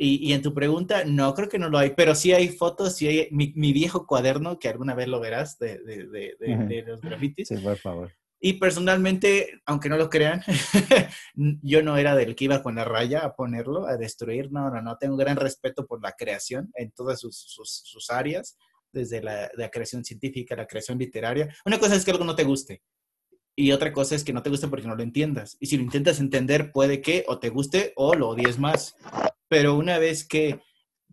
Y, en tu pregunta, no, creo que no lo hay, pero sí hay fotos, sí hay mi, viejo cuaderno, que alguna vez lo verás, de, de, de, de los grafitis. Sí, por favor. Y personalmente, aunque no lo crean, yo no era del que iba con la raya a ponerlo, a destruir. No, no, no. Tengo un gran respeto por la creación en todas sus, sus, áreas, desde la, la, creación científica, la creación literaria. Una cosa es que algo no te guste. Y otra cosa es que no te guste porque no lo entiendas. Y si lo intentas entender, puede que o te guste o lo odies más. Pero una vez que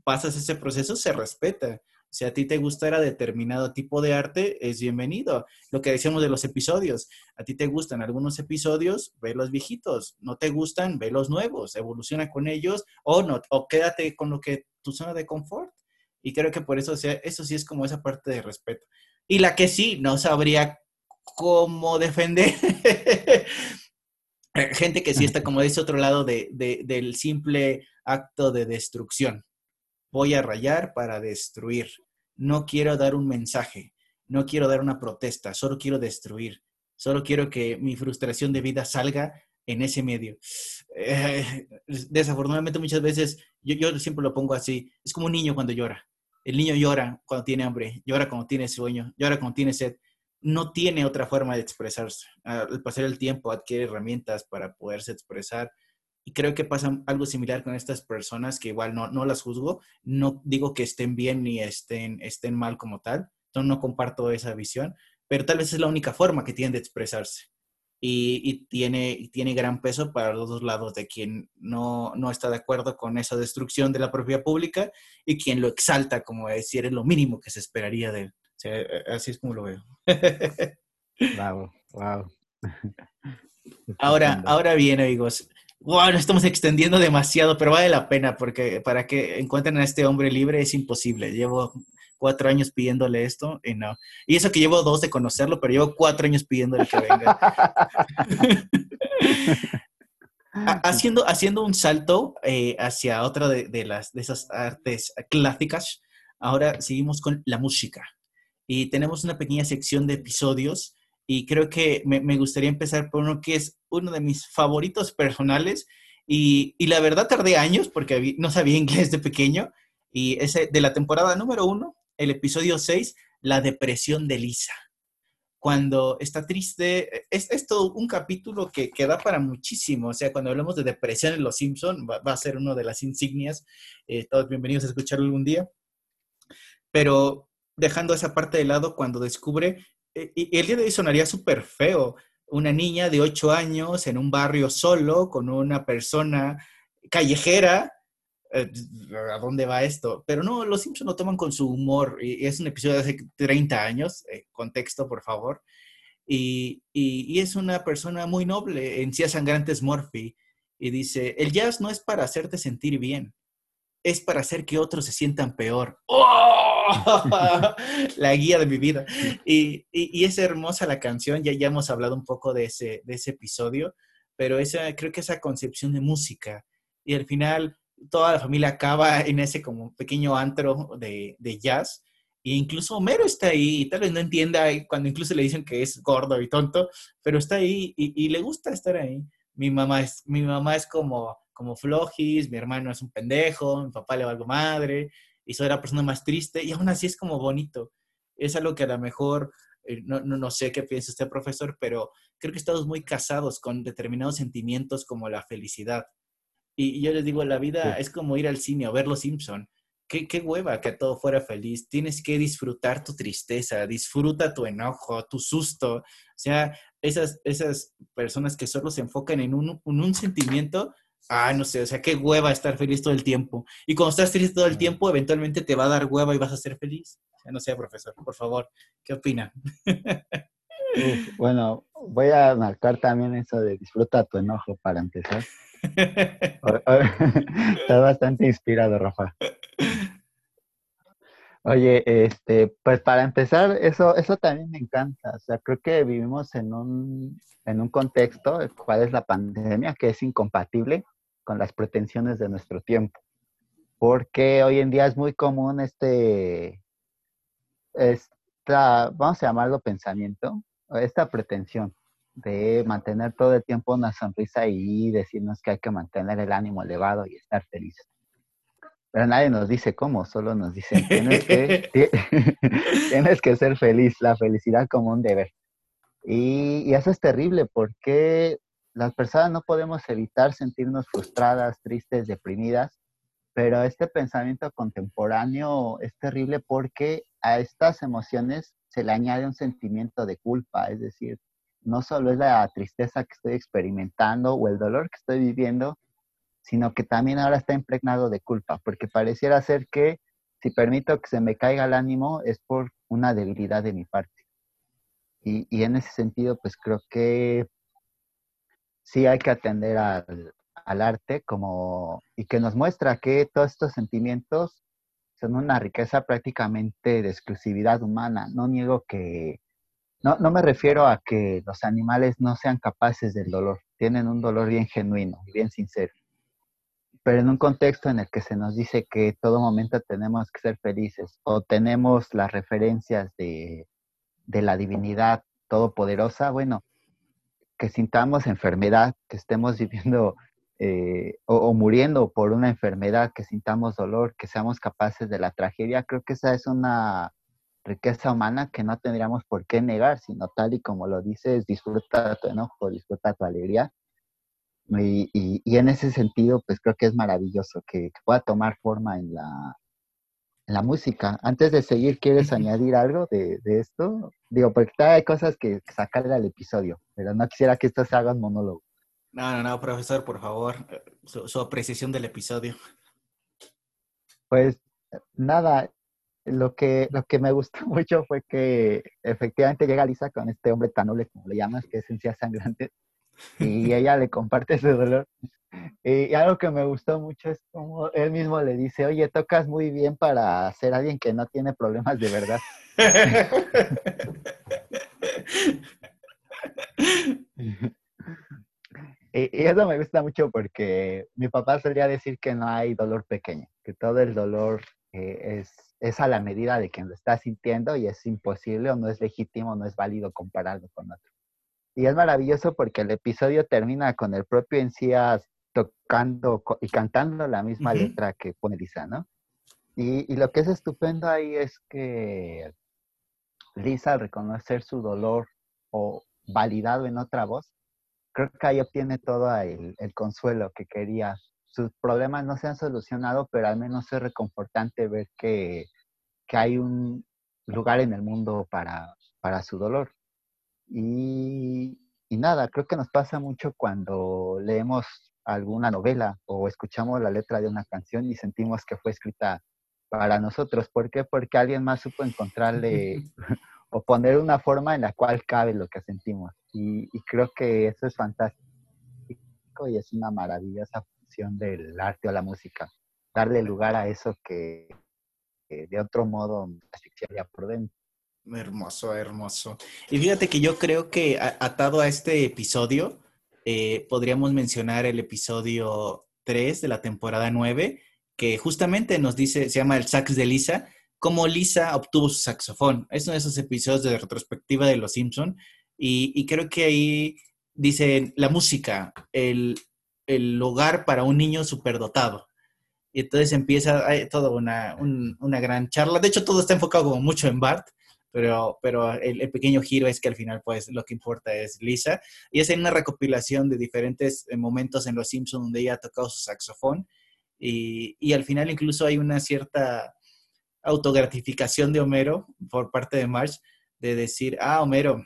pasas ese proceso, se respeta. Si a ti te gustara determinado tipo de arte, es bienvenido. Lo que decíamos de los episodios. A ti te gustan algunos episodios, ve los viejitos. No te gustan, ve los nuevos. Evoluciona con ellos o no, o quédate con lo que tu zona de confort. Y creo que por eso, eso sí es como esa parte de respeto. Y la que sí, no sabría cómo defender. Gente que sí está como de ese otro lado de, del simple acto de destrucción. Voy a rayar para destruir no quiero dar un mensaje, no quiero dar una protesta, solo quiero destruir, solo quiero que mi frustración de vida salga en ese medio. Eh, desafortunadamente muchas veces, yo, yo siempre lo pongo así, es como un niño cuando llora. El niño llora cuando tiene hambre, llora cuando tiene sueño, llora cuando tiene sed. No tiene otra forma de expresarse. Al pasar el tiempo adquiere herramientas para poderse expresar y creo que pasa algo similar con estas personas que igual no, no las juzgo, no digo que estén bien ni estén, estén mal como tal, yo no comparto esa visión, pero tal vez es la única forma que tienen de expresarse. Y, y tiene, tiene gran peso para los dos lados de quien no, no está de acuerdo con esa destrucción de la propiedad pública y quien lo exalta como decir es lo mínimo que se esperaría de él. Así es como lo veo. wow, wow. Ahora, ahora bien, amigos, bueno, estamos extendiendo demasiado, pero vale la pena porque para que encuentren a este hombre libre es imposible. Llevo cuatro años pidiéndole esto y no. Y eso que llevo dos de conocerlo, pero llevo cuatro años pidiéndole que venga. haciendo, haciendo un salto eh, hacia otra de, las, de esas artes clásicas, ahora seguimos con la música. Y tenemos una pequeña sección de episodios y creo que me, me, gustaría empezar por uno que es uno de mis favoritos personales. Y, y la verdad tardé años porque no sabía inglés de pequeño. Y ese de la temporada número uno, el episodio 6, La depresión de Lisa. cuando está triste, es, es todo un capítulo que, que, da para muchísimo, o sea, cuando hablamos de depresión en Los Simpson, va, va a ser uno de las insignias, eh, todos bienvenidos a escucharlo algún día, pero dejando esa parte de lado cuando descubre, eh, y el día de hoy sonaría súper feo, una niña de 8 años en un barrio solo con una persona callejera. Eh, ¿A dónde va esto? Pero no, los Simpsons lo toman con su humor y es un episodio de hace 30 años, eh, contexto por favor, y, y, y, es una persona muy noble, en Cía Sangrantes Murphy, y dice, el jazz no es para hacerte sentir bien, es para hacer que otros se sientan peor. ¡Oh! la guía de mi vida. Y, y, es hermosa la canción, ya, ya hemos hablado un poco de ese, de ese episodio, pero esa, creo que esa concepción de música y al final toda la familia acaba en ese como pequeño antro de, de jazz. E incluso Homero está ahí, y tal vez no entienda cuando incluso le dicen que es gordo y tonto, pero está ahí y, le gusta estar ahí. Mi mamá es, mi mamá es como, como flojis, mi hermano es un pendejo, mi papá le va algo madre, y soy la persona más triste y aún así es como bonito. Es algo que a lo mejor, eh, no, no, no, sé qué piensa este profesor, pero creo que estamos muy casados con determinados sentimientos como la felicidad. Y, y yo les digo, la vida sí. es como ir al cine o ver Los Simpson. Qué, qué hueva que todo fuera feliz. Tienes que disfrutar tu tristeza, disfruta tu enojo, tu susto. O sea, esas, esas personas que solo se enfocan en un, en un sentimiento, ah, no sé, o sea, qué hueva estar feliz todo el tiempo. Y cuando estás triste todo el tiempo, eventualmente te va a dar hueva y vas a ser feliz. O sea, no sé, profesor, por favor, ¿qué opina? Uf, bueno, voy a marcar también eso de disfruta tu enojo para empezar. Estás bastante inspirado, Rafa. Oye, este, pues para empezar, eso, eso también me encanta. O sea, creo que vivimos en un, en un contexto, cuál es la pandemia, que es incompatible con las pretensiones de nuestro tiempo. Porque hoy en día es muy común este, esta, vamos a llamarlo pensamiento, esta pretensión de mantener todo el tiempo una sonrisa y decirnos que hay que mantener el ánimo elevado y estar felices. Pero nadie nos dice cómo, solo nos dicen, tienes que, tienes que ser feliz, la felicidad como un deber. Y, y, eso es terrible porque las personas no podemos evitar sentirnos frustradas, tristes, deprimidas, pero este pensamiento contemporáneo es terrible porque a estas emociones se le añade un sentimiento de culpa, es decir, no solo es la tristeza que estoy experimentando o el dolor que estoy viviendo, sino que también ahora está impregnado de culpa, porque pareciera ser que si permito que se me caiga el ánimo es por una debilidad de mi parte. Y, y en ese sentido, pues creo que sí hay que atender al, al, arte como, y que nos muestra que todos estos sentimientos son una riqueza prácticamente de exclusividad humana. No niego que, no, no me refiero a que los animales no sean capaces del dolor, tienen un dolor bien genuino bien sincero pero en un contexto en el que se nos dice que todo momento tenemos que ser felices o tenemos las referencias de, de la divinidad todopoderosa, bueno, que sintamos enfermedad, que estemos viviendo eh, o, muriendo por una enfermedad, que sintamos dolor, que seamos capaces de la tragedia, creo que esa es una riqueza humana que no tendríamos por qué negar, sino tal y como lo dices, disfruta tu enojo, disfruta tu alegría. Y, y, en ese sentido, pues creo que es maravilloso que, que pueda tomar forma en la, la, música. Antes de seguir, ¿quieres añadir algo de, de esto? Digo, porque hay cosas que sacar del episodio, pero no quisiera que esto se haga un monólogo. No, no, no, profesor, por favor, su, su apreciación del episodio. Pues nada, lo que, lo que me gustó mucho fue que efectivamente llega Lisa con este hombre tan noble como le llamas, que es esencia sangrante, y ella le comparte ese dolor. Y algo que me gustó mucho es como él mismo le dice, oye, tocas muy bien para ser alguien que no tiene problemas de verdad. y, y, eso me gusta mucho porque mi papá solía decir que no hay dolor pequeño, que todo el dolor eh, es, es a la medida de quien lo está sintiendo y es imposible o no es legítimo, no es válido compararlo con otro. Y es maravilloso porque el episodio termina con el propio Encías tocando y cantando la misma uh -huh. letra que pone Lisa, ¿no? Y, y, lo que es estupendo ahí es que Lisa, al reconocer su dolor o validado en otra voz, creo que ahí obtiene todo el, consuelo que quería. Sus problemas no se han solucionado, pero al menos es reconfortante ver que, hay un lugar en el mundo para, para su dolor. Y, y nada, creo que nos pasa mucho cuando leemos alguna novela o escuchamos la letra de una canción y sentimos que fue escrita para nosotros. ¿Por qué? Porque alguien más supo encontrarle o poner una forma en la cual cabe lo que sentimos. Y, creo que eso es fantástico y es una maravillosa función del arte o la música. Darle lugar a eso que, de otro modo asfixiaría por dentro. Hermoso, hermoso. Y fíjate que yo creo que atado a este episodio, eh, podríamos mencionar el episodio 3 de la temporada 9, que justamente nos dice, se llama el sax de Lisa, cómo Lisa obtuvo su saxofón. Es uno de esos episodios de retrospectiva de Los Simpson y, creo que ahí dice la música, el, el hogar para un niño superdotado. Y entonces empieza hay toda una, una, gran charla. De hecho, todo está enfocado como mucho en Bart, pero, pero el, pequeño giro es que al final, pues, lo que importa es Lisa. Y es en una recopilación de diferentes eh, momentos en Los Simpsons donde ella ha tocado su saxofón. Y, y al final incluso hay una cierta autogratificación de Homero por parte de Marge de decir, ah, Homero,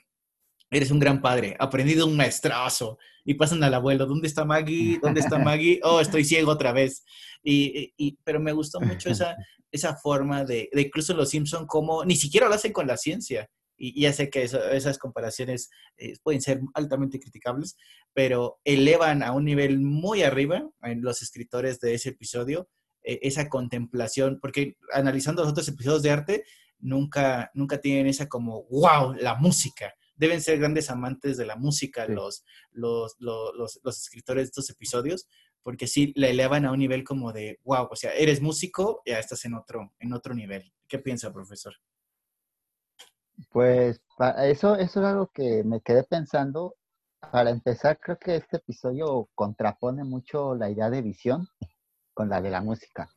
eres un gran padre, aprendido un maestrazo. Y pasan al abuelo, ¿dónde está Maggie? ¿Dónde está Maggie? Oh, estoy ciego otra vez. Y, y pero me gustó mucho esa, esa forma de, de incluso los Simpson como ni siquiera lo hacen con la ciencia. Y, ya sé que esas comparaciones eh, pueden ser altamente criticables, pero elevan a un nivel muy arriba en los escritores de ese episodio e, esa contemplación, porque analizando los otros episodios de arte, nunca, nunca tienen esa como, wow, la música. Deben ser grandes amantes de la música los, los, los, los, escritores de estos episodios, porque sí la elevan a un nivel como de, wow, o sea, eres músico, ya estás en otro, en otro nivel. ¿Qué piensa, profesor? Pues eso, eso es algo que me quedé pensando. Para empezar, creo que este episodio contrapone mucho la idea de visión con la de la música.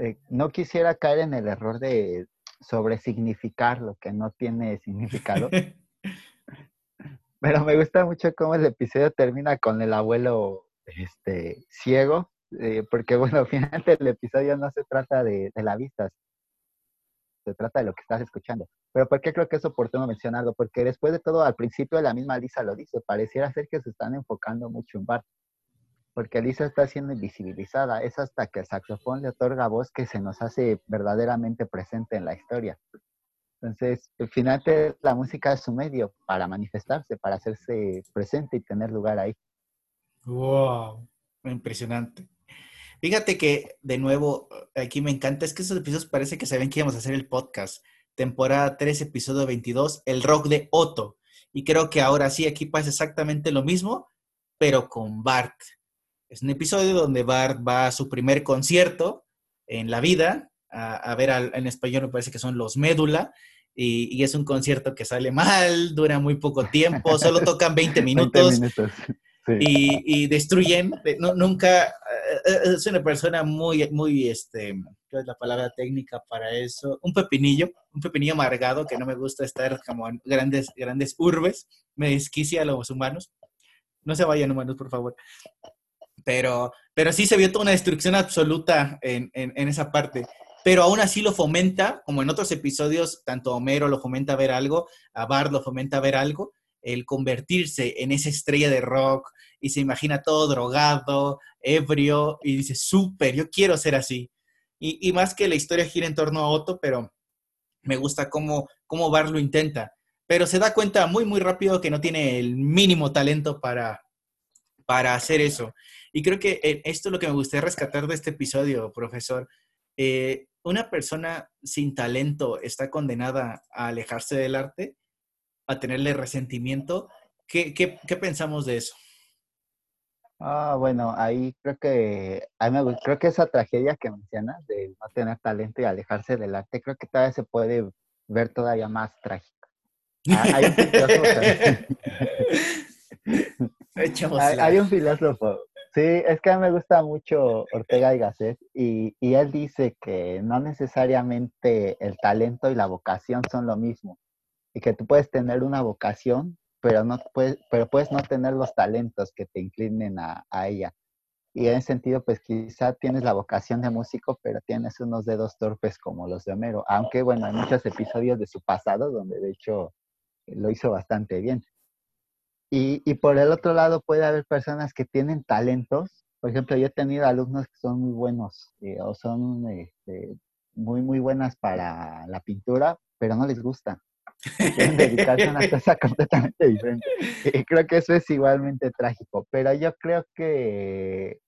Eh, no quisiera caer en el error de sobresignificar lo que no tiene significado. Pero me gusta mucho cómo el episodio termina con el abuelo este, ciego, eh, porque bueno, al final del episodio no se trata de, la vista, se trata de lo que estás escuchando. Pero ¿por qué creo que es oportuno mencionarlo? Porque después de todo, al principio la misma Lisa lo dice, pareciera ser que se están enfocando mucho en Bart porque Lisa está siendo invisibilizada. Es hasta que el saxofón le otorga voz que se nos hace verdaderamente presente en la historia. Entonces, finalmente la música es su medio para manifestarse, para hacerse presente y tener lugar ahí. ¡Wow! Impresionante. Fíjate que, de nuevo, aquí me encanta, es que esos episodios parece que saben que íbamos a hacer el podcast. Temporada 3, episodio 22, el rock de Otto. Y creo que ahora sí, aquí pasa exactamente lo mismo, pero con Bart. Es un episodio donde Bart va a su primer concierto en la vida, a, ver, en español me parece que son los Médula, y, es un concierto que sale mal, dura muy poco tiempo, solo tocan 20 minutos. Y, destruyen, nunca, eh, eh, es una persona muy, muy, este, ¿qué es la palabra técnica para eso? Un pepinillo, un pepinillo amargado que no me gusta estar como en grandes, grandes urbes, me desquicia a los humanos. No se vayan humanos, por favor. Pero, pero sí se vio toda una destrucción absoluta en, en, esa parte. Pero aún así lo fomenta, como en otros episodios, tanto Homero lo fomenta a ver algo, a Bart lo fomenta a ver algo, el convertirse en esa estrella de rock y se imagina todo drogado, ebrio, y dice, súper, yo quiero ser así. Y, y, más que la historia gira en torno a Otto, pero me gusta cómo, cómo Bart lo intenta. Pero se da cuenta muy, muy rápido que no tiene el mínimo talento para, para hacer eso. Y creo que eh, esto es lo que me gustaría rescatar de este episodio, profesor. Eh, una persona sin talento está condenada a alejarse del arte, a tenerle resentimiento. ¿Qué, qué, qué pensamos de eso? Ah, bueno, ahí creo que, creo que esa tragedia que mencionas de no tener talento y alejarse del arte, creo que todavía se puede ver todavía más trágica. Ah, hay, un filósofo, hay un filósofo Sí, es que a mí me gusta mucho Ortega y Gasset y, y, él dice que no necesariamente el talento y la vocación son lo mismo. Y que tú puedes tener una vocación, pero, no puedes, pero puedes no tener los talentos que te inclinen a, a ella. Y en ese sentido, pues quizá tienes la vocación de músico, pero tienes unos dedos torpes como los de Homero. Aunque, bueno, hay muchos episodios de su pasado donde de hecho lo hizo bastante bien. Y, y por el otro lado puede haber personas que tienen talentos. Por ejemplo, yo he tenido alumnos que son muy buenos eh, o son este, muy, muy buenas para la pintura, pero no les gusta. Quieren dedicarse a una cosa completamente diferente. Y creo que eso es igualmente trágico. Pero yo creo que,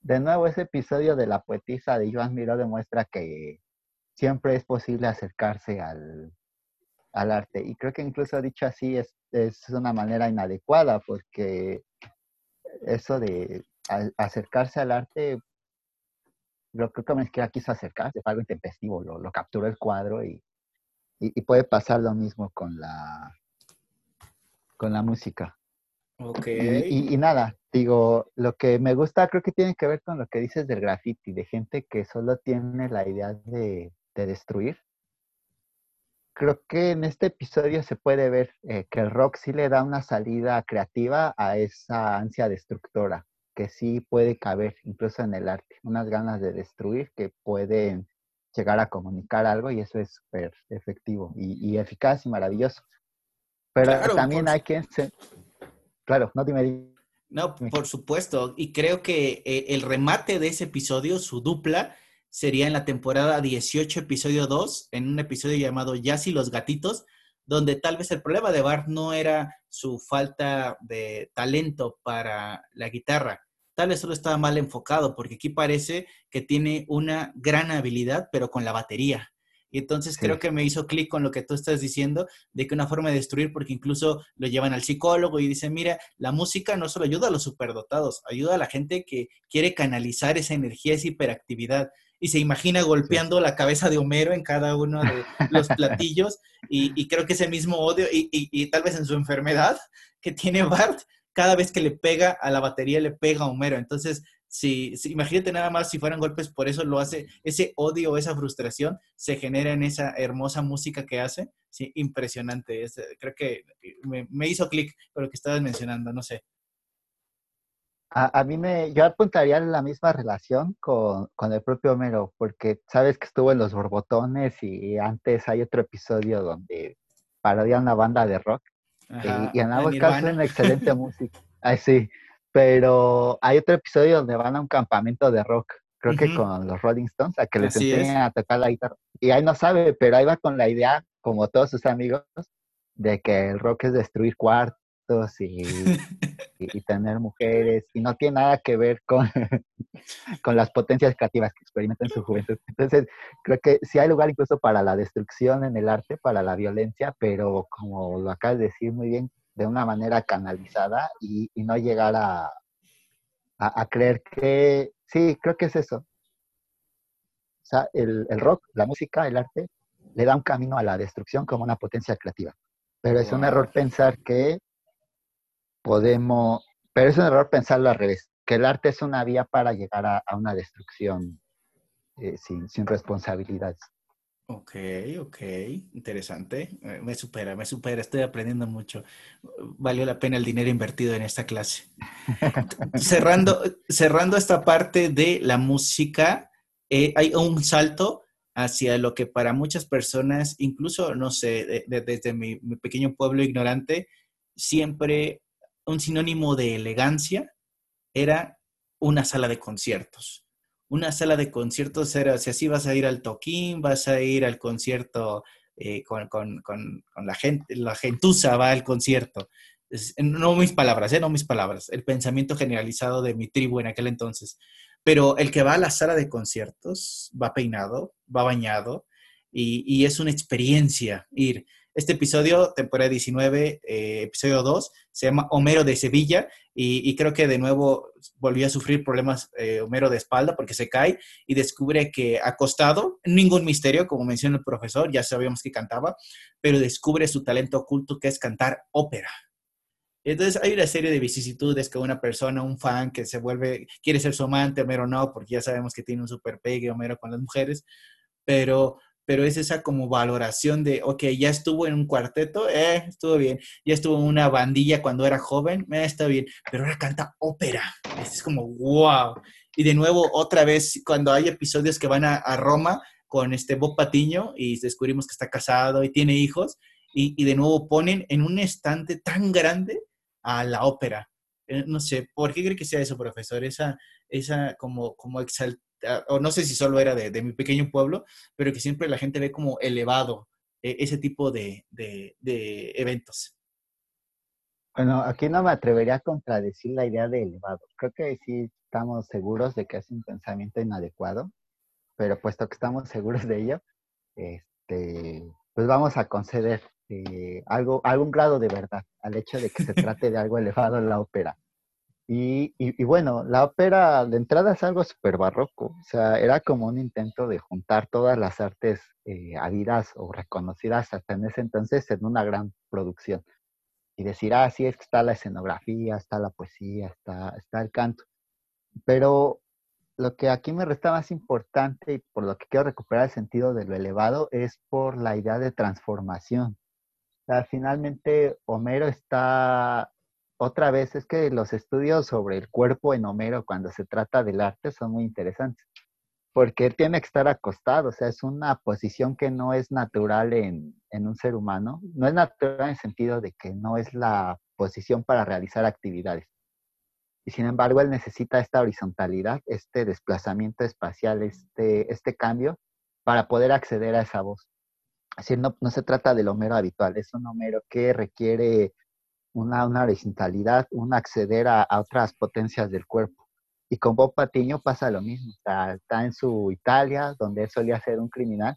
de nuevo, ese episodio de la poetisa de Iván Miró demuestra que siempre es posible acercarse al, al arte. Y creo que incluso dicho así es, es una manera inadecuada porque eso de acercarse al arte, yo creo que siquiera quiso acercarse, fue algo intempestivo, lo, lo capturó el cuadro y, y, puede pasar lo mismo con la, con la música. Ok. Y, y, nada, digo, lo que me gusta creo que tiene que ver con lo que dices del graffiti, de gente que solo tiene la idea de, de destruir creo que en este episodio se puede ver eh, que el rock sí le da una salida creativa a esa ansia destructora, que sí puede caber incluso en el arte, unas ganas de destruir que pueden llegar a comunicar algo y eso es súper efectivo y, eficaz y maravilloso. Pero también hay que... Claro, no dime. No, por supuesto. Y creo que eh, el remate de ese episodio, su dupla, sería en la temporada 18, episodio 2, en un episodio llamado Jazz y los gatitos, donde tal vez el problema de Bart no era su falta de talento para la guitarra, tal vez solo estaba mal enfocado, porque aquí parece que tiene una gran habilidad, pero con la batería. Y entonces creo que me hizo clic con lo que tú estás diciendo, de que una forma de destruir, porque incluso lo llevan al psicólogo y dicen, mira, la música no solo ayuda a los superdotados, ayuda a la gente que quiere canalizar esa energía, esa hiperactividad y se imagina golpeando la cabeza de Homero en cada uno de los platillos y, creo que ese mismo odio y, tal vez en su enfermedad que tiene Bart, cada vez que le pega a la batería le pega a Homero. Entonces, si, imagínate nada más si fueran golpes, por eso lo hace, ese odio, esa frustración se genera en esa hermosa música que hace. Sí, impresionante. creo que me, hizo clic con lo que estabas mencionando, no sé. A, mí me, yo apuntaría la misma relación con, con, el propio Homero, porque sabes que estuvo en Los Borbotones y antes hay otro episodio donde parodia una banda de rock. Y, en ambos casos es una excelente música. Ay, sí, pero hay otro episodio donde van a un campamento de rock, creo que con los Rolling Stones, a que les enseñen a tocar la guitarra. Y ahí no sabe, pero ahí va con la idea, como todos sus amigos, de que el rock es destruir cuartos y, tener mujeres, y no tiene nada que ver con, con las potencias creativas que experimentan en su juventud. Entonces, creo que sí hay lugar incluso para la destrucción en el arte, para la violencia, pero como lo acabas de decir muy bien, de una manera canalizada y, no llegar a, a, creer que, sí, creo que es eso. O sea, el, el rock, la música, el arte, le da un camino a la destrucción como una potencia creativa. Pero es un error pensar que podemos, pero es un error pensarlo al revés, que el arte es una vía para llegar a, una destrucción eh, sin, sin responsabilidades. Ok, ok, interesante. Eh, me supera, me supera, estoy aprendiendo mucho. Valió la pena el dinero invertido en esta clase. cerrando, cerrando esta parte de la música, eh, hay un salto hacia lo que para muchas personas, incluso, no sé, desde mi, pequeño pueblo ignorante, siempre un sinónimo de elegancia era una sala de conciertos. Una sala de conciertos era, si así vas a ir al toquín, vas a ir al concierto eh, con, la gente, la gentuza va al concierto. no mis palabras, eh, no mis palabras, el pensamiento generalizado de mi tribu en aquel entonces. Pero el que va a la sala de conciertos va peinado, va bañado y es una experiencia ir. Este episodio, temporada 19, eh, episodio 2, se llama Homero de Sevilla y, creo que de nuevo volvió a sufrir problemas eh, Homero de espalda porque se cae y descubre que acostado, ningún misterio, como menciona el profesor, ya sabíamos que cantaba, pero descubre su talento oculto que es cantar ópera. Entonces hay una serie de vicisitudes que una persona, un fan que se vuelve, quiere ser su amante, Homero no, porque ya sabemos que tiene un super pegue Homero con las mujeres, pero pero es esa como valoración de, ok, ya estuvo en un cuarteto, eh, estuvo bien, ya estuvo en una bandilla cuando era joven, eh, está bien, pero ahora canta ópera. Es como, wow. Y de nuevo, otra vez, cuando hay episodios que van a, Roma con este Bob Patiño y descubrimos que está casado y tiene hijos, y, y de nuevo ponen en un estante tan grande a la ópera. Eh, no sé, ¿por qué cree que sea eso, profesor? Esa, esa como, como exalta, o no sé si solo era de, de, mi pequeño pueblo, pero que siempre la gente ve como elevado eh, ese tipo de, de, de, eventos. Bueno, aquí no me atrevería a contradecir la idea de elevado. Creo que sí estamos seguros de que es un pensamiento inadecuado, pero puesto que estamos seguros de ello, este, pues vamos a conceder eh, algo, algún grado de verdad al hecho de que se trate de algo elevado en la ópera. Y, bueno, la ópera de entrada es algo súper barroco, o sea, era como un intento de juntar todas las artes eh, habidas o reconocidas hasta en ese entonces en una gran producción. Y decir, ah, sí, está la escenografía, está la poesía, está, está el canto. Pero lo que aquí me resta más importante y por lo que quiero recuperar el sentido de lo elevado es por la idea de transformación. Finalmente Homero está otra vez, es que los estudios sobre el cuerpo en Homero cuando se trata del arte son muy interesantes, porque él tiene que estar acostado, o sea, es una posición que no es natural en, un ser humano, no es natural en el sentido de que no es la posición para realizar actividades. Y sin embargo, él necesita esta horizontalidad, este desplazamiento espacial, este, este cambio, para poder acceder a esa voz. Así no, no se trata del Homero habitual, es un Homero que requiere una, una horizontalidad, un acceder a, a, otras potencias del cuerpo. Y con Bob Patiño pasa lo mismo, está, en su Italia, donde él solía ser un criminal,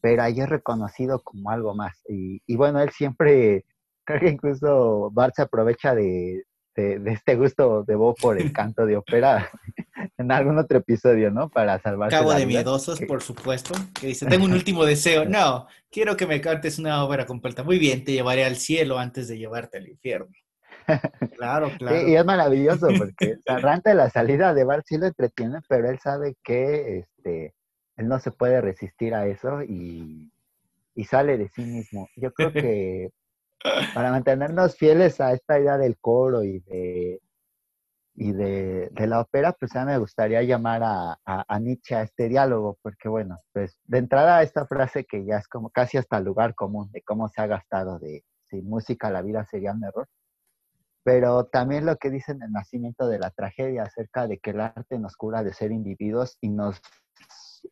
pero ahí es reconocido como algo más. Y, y bueno, él siempre, creo que incluso Bart se aprovecha de, de, de, este gusto de Bob por el canto de ópera en algún otro episodio, ¿no? Para salvarse. Cabo de miedosos, por supuesto, que dice, tengo un último deseo. No, quiero que me cantes una ópera completa. Muy bien, te llevaré al cielo antes de llevarte al infierno. Claro, claro. Sí, y es maravilloso porque arranca la salida de Bart sí lo entretiene, pero él sabe que este, él no se puede resistir a eso y, y sale de sí mismo. Yo creo que para mantenernos fieles a esta idea del coro y de, y de, de la ópera, pues ya me gustaría llamar a, a, a, Nietzsche a este diálogo, porque bueno, pues de entrada esta frase que ya es como casi hasta lugar común de cómo se ha gastado de sin música la vida sería un error, pero también lo que dice en el nacimiento de la tragedia acerca de que el arte nos cura de ser individuos y nos,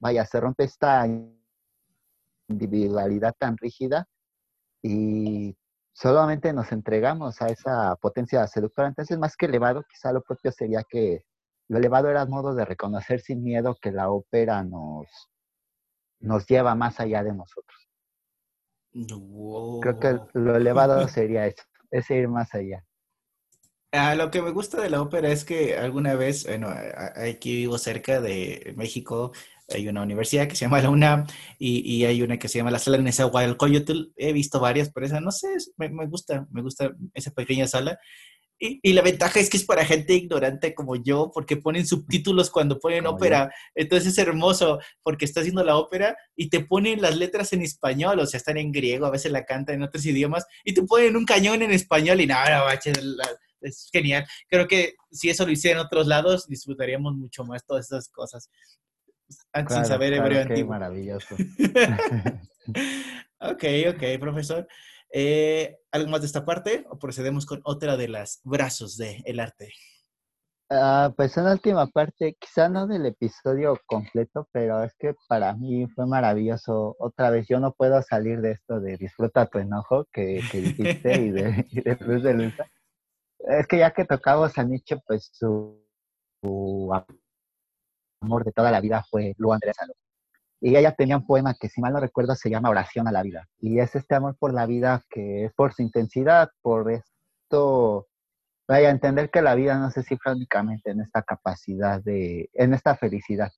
vaya, se rompe esta individualidad tan rígida y solamente nos entregamos a esa potencia seductora. Entonces, más que elevado, quizá lo propio sería que lo elevado era el modo de reconocer sin miedo que la ópera nos, nos lleva más allá de nosotros. Wow. Creo que lo elevado sería eso, es ir más allá. Ah, lo que me gusta de la ópera es que alguna vez, bueno, aquí vivo cerca de México, hay una universidad que se llama la UNAM y, y hay una que se llama la Sala Nezahualcóyotl. He visto varias, pero esa no sé, me, me gusta, me gusta esa pequeña sala. Y, y, la ventaja es que es para gente ignorante como yo, porque ponen subtítulos cuando ponen oh, ópera. Yeah. Entonces es hermoso, porque está haciendo la ópera y te ponen las letras en español, o sea, están en griego, a veces la cantan en otros idiomas, y te ponen un cañón en español y nada, bache, es genial. Creo que si eso lo hiciera en otros lados, disfrutaríamos mucho más todas esas cosas claro, sin saber claro, hebreo qué antiguo. maravilloso. ok, ok, profesor. Eh, ¿Algo más de esta parte o procedemos con otra de las brazos del el arte? Uh, pues una última parte, quizá no del episodio completo, pero es que para mí fue maravilloso. Otra vez, yo no puedo salir de esto de disfruta tu enojo que, que dijiste y de, y de Luz de Lusa. Es que ya que tocamos a Nietzsche, pues su, su amor de toda la vida fue Lu Andrea Saló. Y ella tenía un poema que, si mal no recuerdo, se llama Oración a la vida. Y es este amor por la vida que es por su intensidad, por esto, vaya entender que la vida no se cifra únicamente en esta capacidad de, en esta felicidad.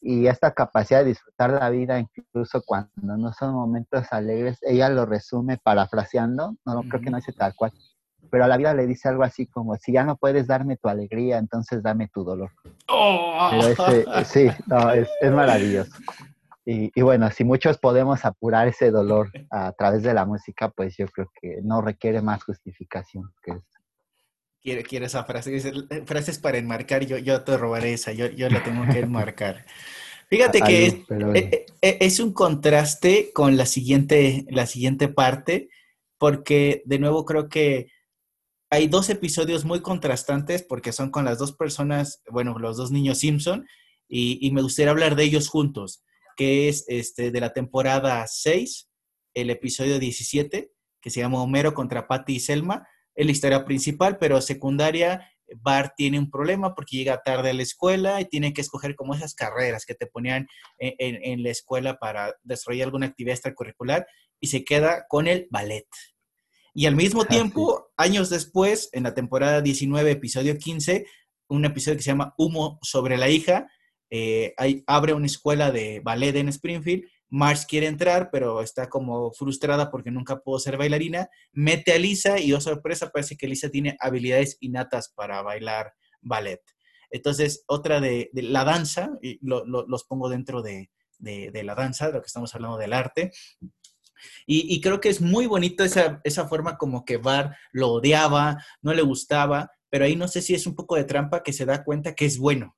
Y esta capacidad de disfrutar la vida, incluso cuando no son momentos alegres, ella lo resume parafraseando, no, no creo que no dice tal cual, pero a la vida le dice algo así como, si ya no puedes darme tu alegría, entonces dame tu dolor. Oh. Pero ese, sí, no, es, es, maravilloso. Y, bueno, si muchos podemos apurar ese dolor a través de la música, pues yo creo que no requiere más justificación que eso. Quiere, quiere esa frase, dice, frases para enmarcar, yo, yo te robaré esa, yo, yo la tengo que enmarcar. Fíjate que es, e, e, es, un contraste con la siguiente, la siguiente parte, porque de nuevo creo que hay dos episodios muy contrastantes porque son con las dos personas, bueno, los dos niños Simpson, y, y me gustaría hablar de ellos juntos que es este, de la temporada 6, el episodio 17, que se llama Homero contra Patty y Selma. Es la historia principal, pero secundaria, Bart tiene un problema porque llega tarde a la escuela y tiene que escoger como esas carreras que te ponían en, la escuela para desarrollar alguna actividad extracurricular y se queda con el ballet. Y al mismo ah, tiempo, años después, en la temporada 19, episodio 15, un episodio que se llama Humo sobre la hija, eh, abre una escuela de ballet en Springfield. Marge quiere entrar, pero está como frustrada porque nunca pudo ser bailarina. Mete a Lisa y, oh sorpresa, parece que Lisa tiene habilidades innatas para bailar ballet. Entonces, otra de, la danza, y los pongo dentro de, la danza, de lo que estamos hablando del arte. Y, creo que es muy bonito esa, esa, forma como que Bar lo odiaba, no le gustaba, pero ahí no sé si es un poco de trampa que se da cuenta que es bueno.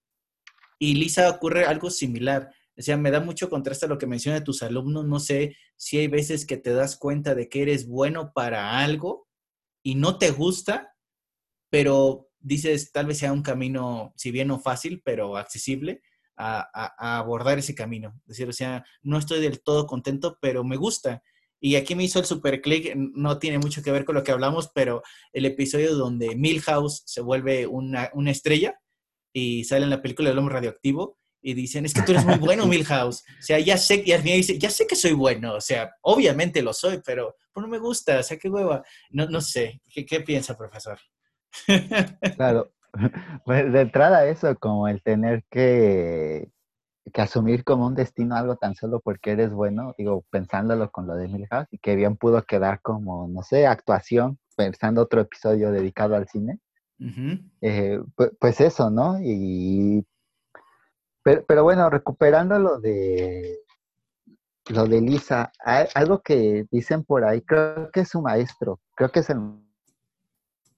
Y Lisa ocurre algo similar. O sea, me da mucho contraste a lo que menciona tus alumnos. No sé si hay veces que te das cuenta de que eres bueno para algo y no te gusta, pero dices, tal vez sea un camino, si bien no fácil, pero accesible, a, abordar ese camino. Es decir, o sea, no estoy del todo contento, pero me gusta. Y aquí me hizo el super click, no tiene mucho que ver con lo que hablamos, pero el episodio donde Milhouse se vuelve una, una estrella y sale en la película del hombre radioactivo y dicen, es que tú eres muy bueno, Milhouse. O sea, ya sé, y al final dice, ya sé que soy bueno, o sea, obviamente lo soy, pero pues, no me gusta, o sea, qué hueva. No, no sé, ¿qué, qué piensa, profesor? Claro, pues de entrada eso, como el tener que, que asumir como un destino algo tan solo porque eres bueno, digo, pensándolo con lo de Milhouse, y que bien pudo quedar como, no sé, actuación, pensando otro episodio dedicado al cine eh, pues, eso, ¿no? Y, pero, bueno, recuperando lo de lo de Lisa, algo que dicen por ahí, creo que es su maestro, creo que es el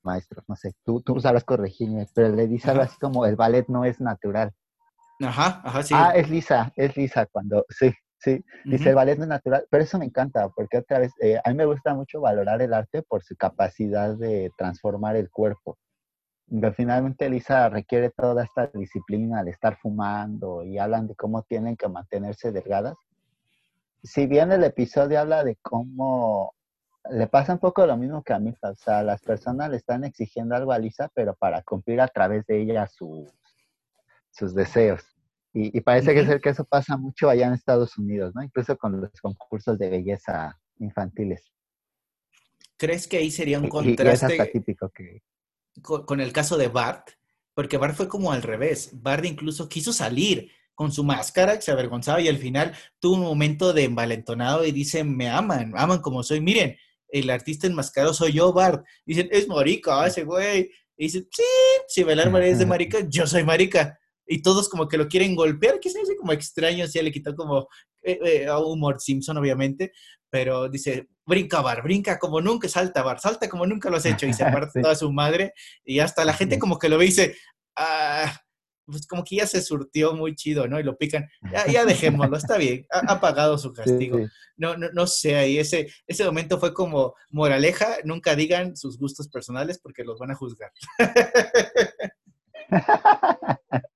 maestro, no sé, tú, tú sabrás corregirme, pero le dice algo así como el ballet no es natural. Ajá, ajá, sí. Ah, es Lisa, es Lisa cuando, sí, sí, dice el ballet no es natural, pero eso me encanta, porque otra vez, eh, a mí me gusta mucho valorar el arte por su capacidad de transformar el cuerpo finalmente Lisa requiere toda esta disciplina de estar fumando y hablan de cómo tienen que mantenerse delgadas. Si bien el episodio habla de cómo le pasa un poco lo mismo que a mí, o sea, las personas le están exigiendo algo a Lisa, pero para cumplir a través de ella sus, sus deseos. Y, parece que es el que eso pasa mucho allá en Estados Unidos, ¿no? Incluso con los concursos de belleza infantiles. ¿Crees que ahí sería un contraste? Y, es hasta típico que con, el caso de Bart, porque Bart fue como al revés. Bart incluso quiso salir con su máscara, que se avergonzaba y al final tuvo un momento de envalentonado y dice, me aman, aman como soy. Miren, el artista enmascarado soy yo, Bart. Dicen, es marica ese güey. Y dicen, sí, si bailar María es de marica, yo soy marica. Y todos como que lo quieren golpear, que se dice como extraño, así le quitó como eh, eh, humor Simpson, obviamente, pero dice, brinca Bar, brinca como nunca, salta Bar, salta como nunca lo has hecho, y se parte toda su madre, y hasta la gente como que lo ve y dice, ah, pues como que ya se surtió muy chido, ¿no? Y lo pican, ya, ya dejémoslo, está bien, ha, pagado su castigo. No, no, no sé, ahí ese, ese momento fue como moraleja, nunca digan sus gustos personales porque los van a juzgar.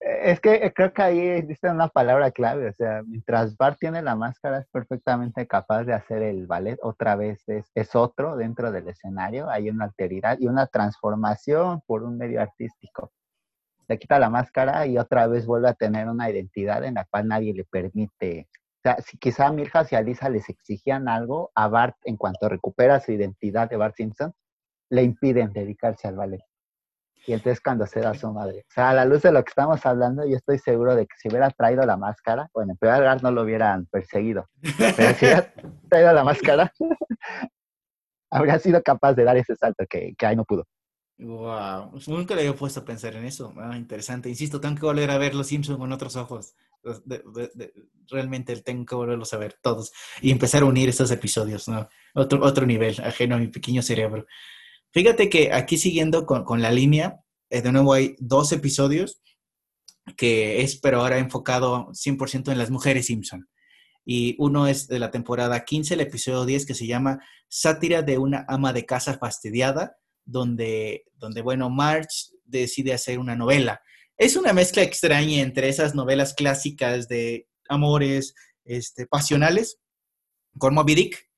Es que eh, creo que ahí dice una palabra clave, o sea, mientras Bart tiene la máscara es perfectamente capaz de hacer el ballet, otra vez es, es otro dentro del escenario, hay una alteridad y una transformación por un medio artístico. Le quita la máscara y otra vez vuelve a tener una identidad en la cual nadie le permite. O sea, si quizá a Milhouse y a Lisa les exigían algo, a Bart, en cuanto recupera su identidad de Bart Simpson, le impiden dedicarse al ballet. Y entonces cuando se da su madre. O sea, a la luz de lo que estamos hablando, yo estoy seguro de que si hubiera traído la máscara, bueno, en primer lugar no lo hubieran perseguido. Pero si hubiera traído la máscara, habría sido capaz de dar ese salto que, que ahí no pudo. Wow, nunca le había puesto a pensar en eso. Ah, interesante. Insisto, tengo que volver a ver Los Simpsons con otros ojos. realmente tengo que volverlos a ver todos y empezar a unir estos episodios, ¿no? Otro, otro nivel, ajeno a mi pequeño cerebro. Fíjate que aquí siguiendo con, con la línea, eh, de nuevo hay dos episodios que es, pero ahora enfocado 100% en las mujeres Simpson. Y uno es de la temporada 15, el episodio 10, que se llama Sátira de una ama de casa fastidiada, donde, donde bueno, Marge decide hacer una novela. Es una mezcla extraña entre esas novelas clásicas de amores este, pasionales con Moby Dick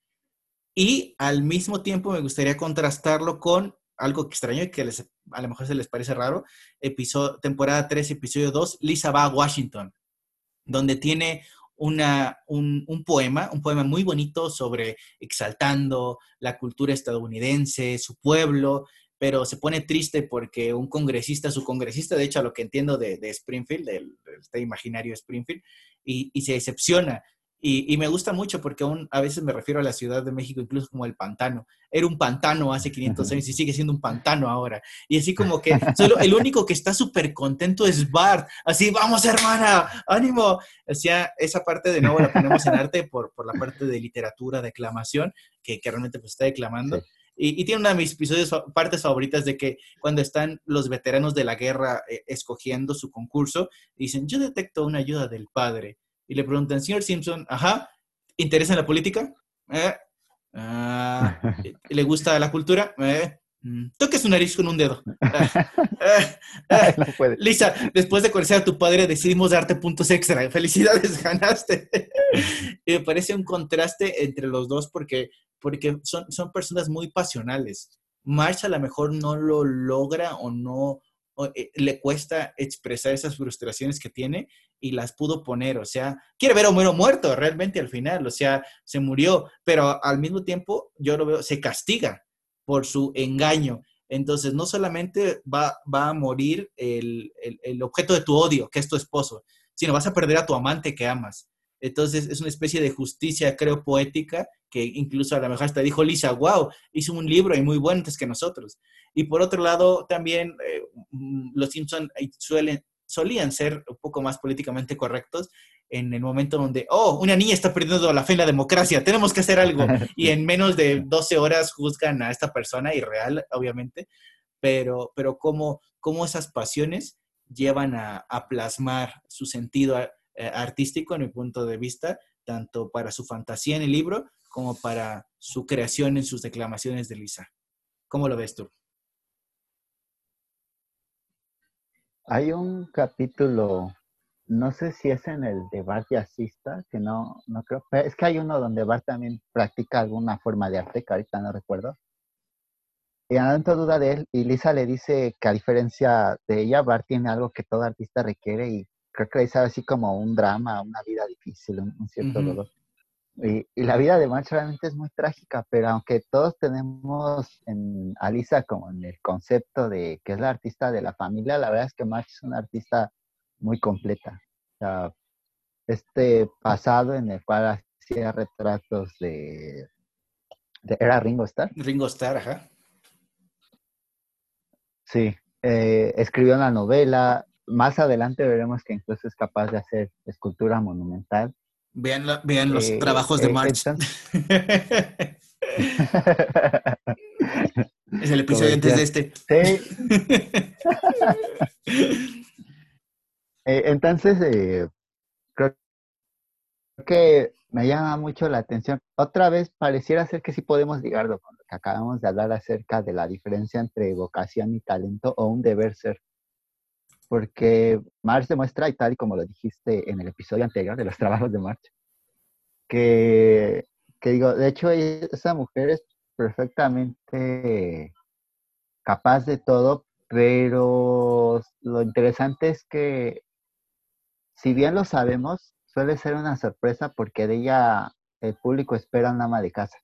y al mismo tiempo me gustaría contrastarlo con algo extraño y que les, a lo mejor se les parece raro, episodio, temporada 3, episodio 2, Lisa va a Washington, donde tiene una, un, un, poema, un poema muy bonito sobre exaltando la cultura estadounidense, su pueblo, pero se pone triste porque un congresista, su congresista, de hecho, a lo que entiendo de, Springfield, del, este imaginario Springfield, y, y se decepciona y, me gusta mucho porque aún a veces me refiero a la Ciudad de México incluso como el pantano. Era un pantano hace 500 años y sigue siendo un pantano ahora. Y así como que solo el único que está súper contento es Bart. Así, vamos hermana, ánimo. O sea, esa parte de nuevo la ponemos en arte por, por la parte de literatura, declamación, que, que realmente pues está declamando. Y, tiene una de mis episodios, partes favoritas de que cuando están los veteranos de la guerra eh, escogiendo su concurso, dicen, yo detecto una ayuda del padre y le preguntan, señor Simpson, ajá, ¿interesa en la política? Eh, ah, ¿Le gusta la cultura? Eh, mm, toque su nariz con un dedo. Ah, ah, Lisa, después de conocer a tu padre, decidimos darte puntos extra. Felicidades, ganaste. y me parece un contraste entre los dos porque, porque son, son personas muy pasionales. Marsh a lo mejor no lo logra o no le cuesta expresar esas frustraciones que tiene y las pudo poner, o sea, quiere ver a Homero muerto realmente al final, o sea, se murió, pero al mismo tiempo yo lo veo, se castiga por su engaño. Entonces, no solamente va, va a morir el, el objeto de tu odio, que es tu esposo, sino vas a perder a tu amante que amas. Entonces es una especie de justicia, creo, poética, que incluso a lo mejor hasta dijo Lisa, wow, hizo un libro y muy bueno antes que nosotros. Y por otro lado, también eh, mm, los Simpson suelen, solían ser un poco más políticamente correctos en el momento donde, oh, una niña está perdiendo la fe en la democracia, tenemos que hacer algo. Y en menos de 12 horas juzgan a esta persona, irreal, obviamente, pero, pero cómo, cómo esas pasiones llevan a, a plasmar su sentido eh, artístico, en mi punto de vista, tanto para su fantasía en el libro como para su creación en sus declamaciones de Lisa. ¿Cómo lo ves tú? Hay un capítulo, no sé si es en el de Bart Jazzista, que no, no creo, es que hay uno donde Bart también practica alguna forma de arte, que ahorita no recuerdo. Y tanto duda de él, y Lisa le dice que a diferencia de ella, Bart tiene algo que todo artista requiere y creo que es así como un drama, una vida difícil, un, cierto dolor. Y, la vida de March realmente es muy trágica, pero aunque todos tenemos en Alisa como en el concepto de que es la artista de la familia, la verdad es que March es una artista muy completa. O sea, este pasado en el cual hacía retratos de, ¿Era Ringo Starr? Ringo Starr, ajá. Sí, eh, escribió una novela, más adelante veremos que incluso es capaz de hacer escultura monumental. Vean, vean los eh, trabajos de eh, March. es el episodio antes de este. Eh, entonces, creo que me llama mucho la atención. Otra vez, pareciera ser que sí podemos ligarlo con lo que acabamos de hablar acerca de la diferencia entre vocación y talento o un deber ser porque March demuestra, y tal y como lo dijiste en el episodio anterior de los trabajos de que, que digo, de hecho esa mujer es perfectamente capaz de todo, pero lo interesante es que si bien lo sabemos, suele ser una sorpresa porque de ella el público espera un ama de casa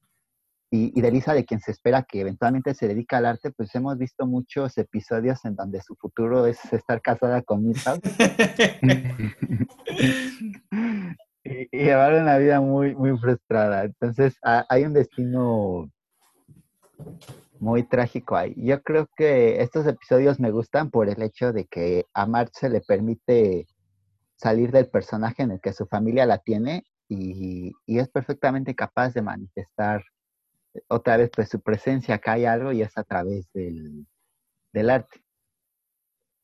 y, de Lisa, de quien se espera que eventualmente se dedica al arte, pues hemos visto muchos episodios en donde su futuro es estar casada con Milhouse y, llevar una vida muy, muy frustrada. Entonces, hay un destino muy trágico ahí. Yo creo que estos episodios me gustan por el hecho de que a Marge se le permite salir del personaje en el que su familia la tiene y, es perfectamente capaz de manifestar otra vez pues su presencia, acá hay algo y es a través del, arte.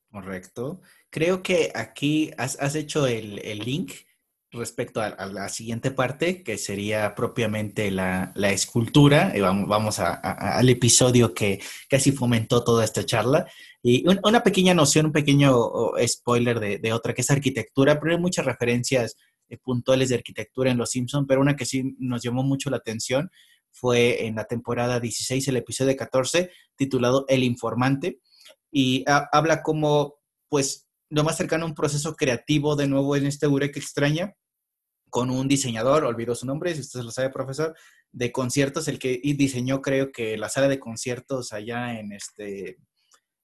Correcto. Creo que aquí has, hecho el, el link respecto a, la siguiente parte, que sería propiamente la, escultura. Y vamos, vamos al episodio que casi fomentó toda esta charla. Y una pequeña noción, un pequeño spoiler de, otra, que es arquitectura, pero hay muchas referencias eh, puntuales de arquitectura en Los Simpsons, pero una que sí nos llamó mucho la atención fue en la temporada 16, el episodio 14, titulado El Informante. Y habla como, pues, lo más cercano a un proceso creativo de nuevo en este Eureka extraña, con un diseñador, olvidó su nombre, si usted lo sabe, profesor, de conciertos, el que diseñó creo que la sala de conciertos allá en, este,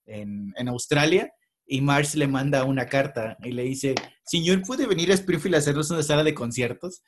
en, Australia, y Mars le manda una carta y le dice, señor, ¿puede venir a Springfield a hacernos una sala de conciertos?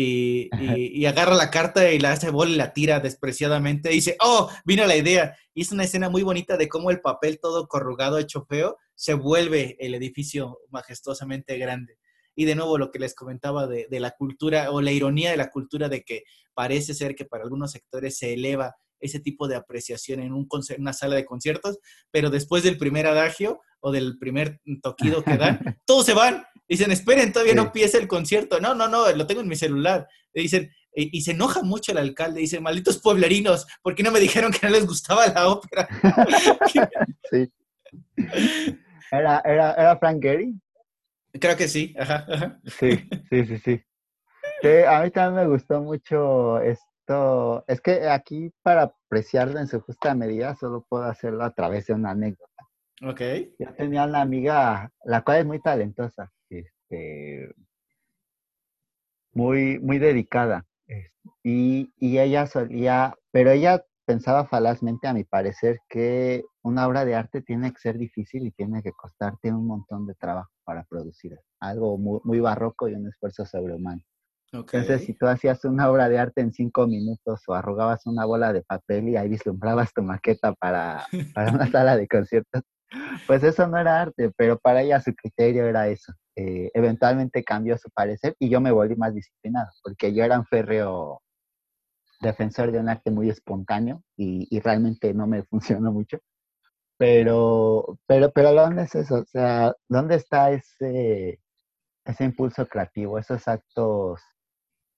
Y, y, agarra la carta y la hace bola y la tira despreciadamente. Y dice, oh, vino la idea. Y es una escena muy bonita de cómo el papel todo corrugado, hecho feo, se vuelve el edificio majestuosamente grande. Y de nuevo lo que les comentaba de, la cultura o la ironía de la cultura de que parece ser que para algunos sectores se eleva ese tipo de apreciación en un una sala de conciertos, pero después del primer adagio o del primer toquido que dan, todos se van. Dicen, esperen, todavía no empieza el concierto. No, no, no, lo tengo en mi celular. dicen, y, se enoja mucho el alcalde. Dice, malditos pueblerinos, ¿por qué no me dijeron que no les gustaba la ópera? sí. ¿Era, era, era Frank Gehry? Creo que sí, Sí, sí, sí, sí. a mí también me gustó mucho esto. Es que aquí para apreciarlo en su justa medida solo puedo hacerlo a través de una anécdota. Ok. Yo tenía una amiga, la cual es muy talentosa, este, muy, muy dedicada. Y, y ella solía, pero ella pensaba falazmente, a mi parecer, que una obra de arte tiene que ser difícil y tiene que costarte un montón de trabajo para producir algo muy, barroco y un esfuerzo sobrehumano. Entonces, si tú hacías una obra de arte en cinco minutos o arrugabas una bola de papel y ahí vislumbrabas tu maqueta para, para una sala de conciertos, pues eso no era arte, pero para ella su criterio era eso. Eh, eventualmente cambió su parecer y yo me volví más disciplinado, porque yo era un férreo defensor de un arte muy espontáneo y, realmente no me funcionó mucho. Pero, pero, pero ¿dónde es eso? O sea, ¿dónde está ese, ese impulso creativo? Esos actos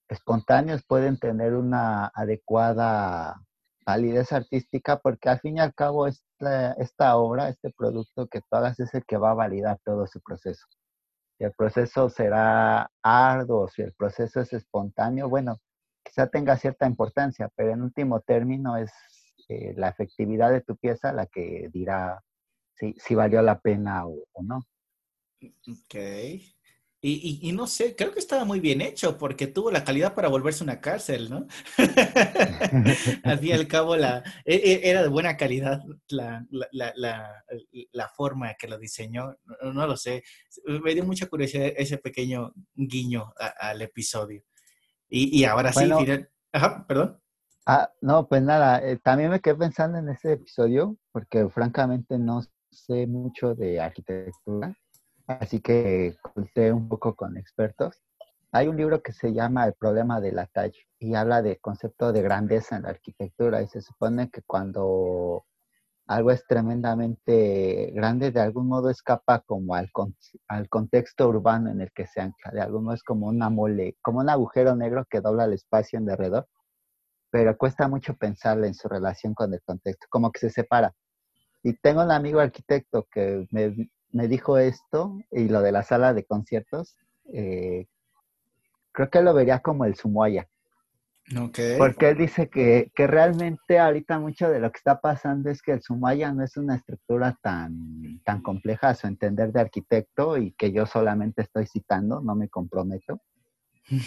espontáneos pueden tener una adecuada validez artística porque al fin y al cabo esta, esta obra, este producto que tú hagas es el que va a validar todo su proceso. Si el proceso será arduo, si el proceso es espontáneo, bueno, quizá tenga cierta importancia, pero en último término es eh, la efectividad de tu pieza la que dirá si, si valió la pena o, no. Ok. Y, no sé, creo que estaba muy bien hecho porque tuvo la calidad para volverse una cárcel, ¿no? al fin y al cabo, la, e, e, era de buena calidad la, la, forma que lo diseñó. No, lo sé. Me dio mucha curiosidad ese pequeño guiño al episodio. Y, ahora sí, Ajá, perdón. Ah, no, pues nada, eh, también me quedé pensando en ese episodio, porque francamente no sé mucho de arquitectura, así que consulté un poco con expertos. Hay un libro que se llama El problema de la talla y habla del concepto de grandeza en la arquitectura y se supone que cuando algo es tremendamente grande, de algún modo escapa como al, al contexto urbano en el que se ancla. De algún modo es como una mole, como un agujero negro que dobla el espacio en derredor, pero cuesta mucho pensarle en su relación con el contexto, como que se separa. Y tengo un amigo arquitecto que me, me dijo esto y lo de la sala de conciertos. Eh, creo que lo vería como el Sumuaya porque él dice que, realmente ahorita mucho de lo que está pasando es que el Sumaya no es una estructura tan, tan compleja a su entender de arquitecto y que yo solamente estoy citando, no me comprometo.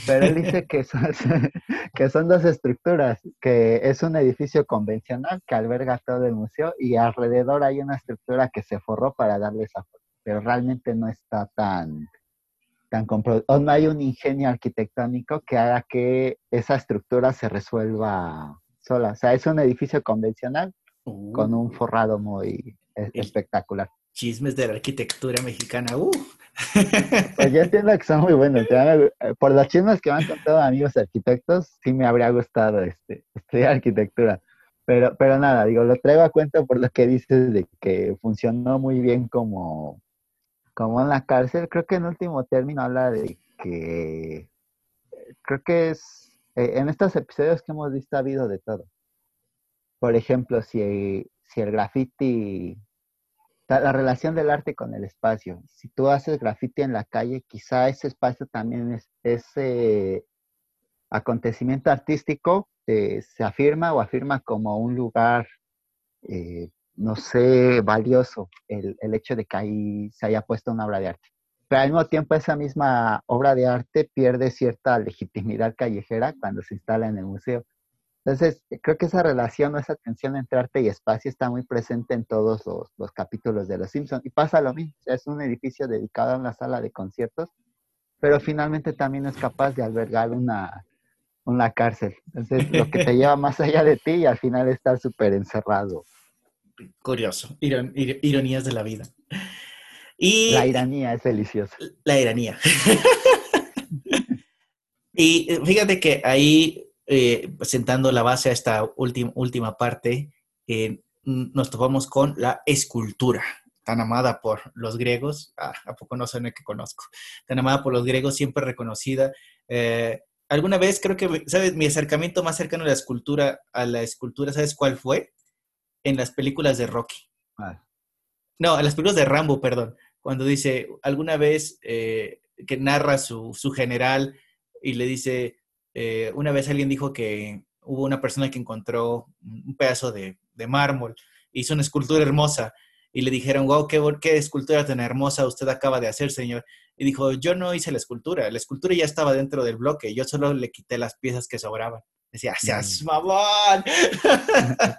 Pero él dice que son, que son dos estructuras, que es un edificio convencional que alberga todo el museo y alrededor hay una estructura que se forró para darle esa forma, pero realmente no está tan, o no hay un ingenio arquitectónico que haga que esa estructura se resuelva sola. O sea, es un edificio convencional con un uh. forrado muy espectacular. Chismes de la arquitectura mexicana. Uh. Pues yo entiendo que son muy buenos. Por los chismes que me han contado amigos arquitectos, sí me habría gustado este, estudiar arquitectura. Pero, pero nada, digo, lo traigo a cuenta por lo que dices de que funcionó muy bien como, como en la cárcel. Creo que en último término habla de que creo que es eh, en estos episodios que hemos visto ha habido de todo. Por ejemplo, si, si el graffiti, la, relación del arte con el espacio. Si tú haces graffiti en la calle, quizá ese espacio también es ese acontecimiento artístico eh, se afirma o afirma como un lugar, eh, no sé, valioso el, el hecho de que ahí se haya puesto una obra de arte pero al mismo tiempo esa misma obra de arte pierde cierta legitimidad callejera cuando se instala en el museo. Entonces, creo que esa relación o esa tensión entre arte y espacio está muy presente en todos los, capítulos de Los Simpsons. Y pasa lo mismo, es un edificio dedicado a una sala de conciertos, pero finalmente también es capaz de albergar una, una cárcel. Entonces, lo que te lleva más allá de ti y al final estar súper encerrado. Curioso, ironías de la vida la iranía es deliciosa. La iranía. y eh, fíjate que ahí, eh, sentando la base a esta última, última parte, eh, nos topamos con la escultura, tan amada por los griegos. Ah, ¿A poco no el que conozco? Tan amada por los griegos, siempre reconocida. alguna vez creo que, ¿sabes? Mi acercamiento más cercano a la escultura, a la escultura, ¿sabes cuál fue? En las películas de Rocky. Ah. No, en las películas de Rambo, perdón cuando dice, alguna vez eh, que narra su, general y le dice, eh, una vez alguien dijo que hubo una persona que encontró un pedazo de, mármol, hizo una escultura hermosa y le dijeron, wow, qué, qué escultura tan hermosa usted acaba de hacer, señor. Y dijo, yo no hice la escultura, la escultura ya estaba dentro del bloque, yo solo le quité las piezas que sobraban. Decía, seas mm. mamón.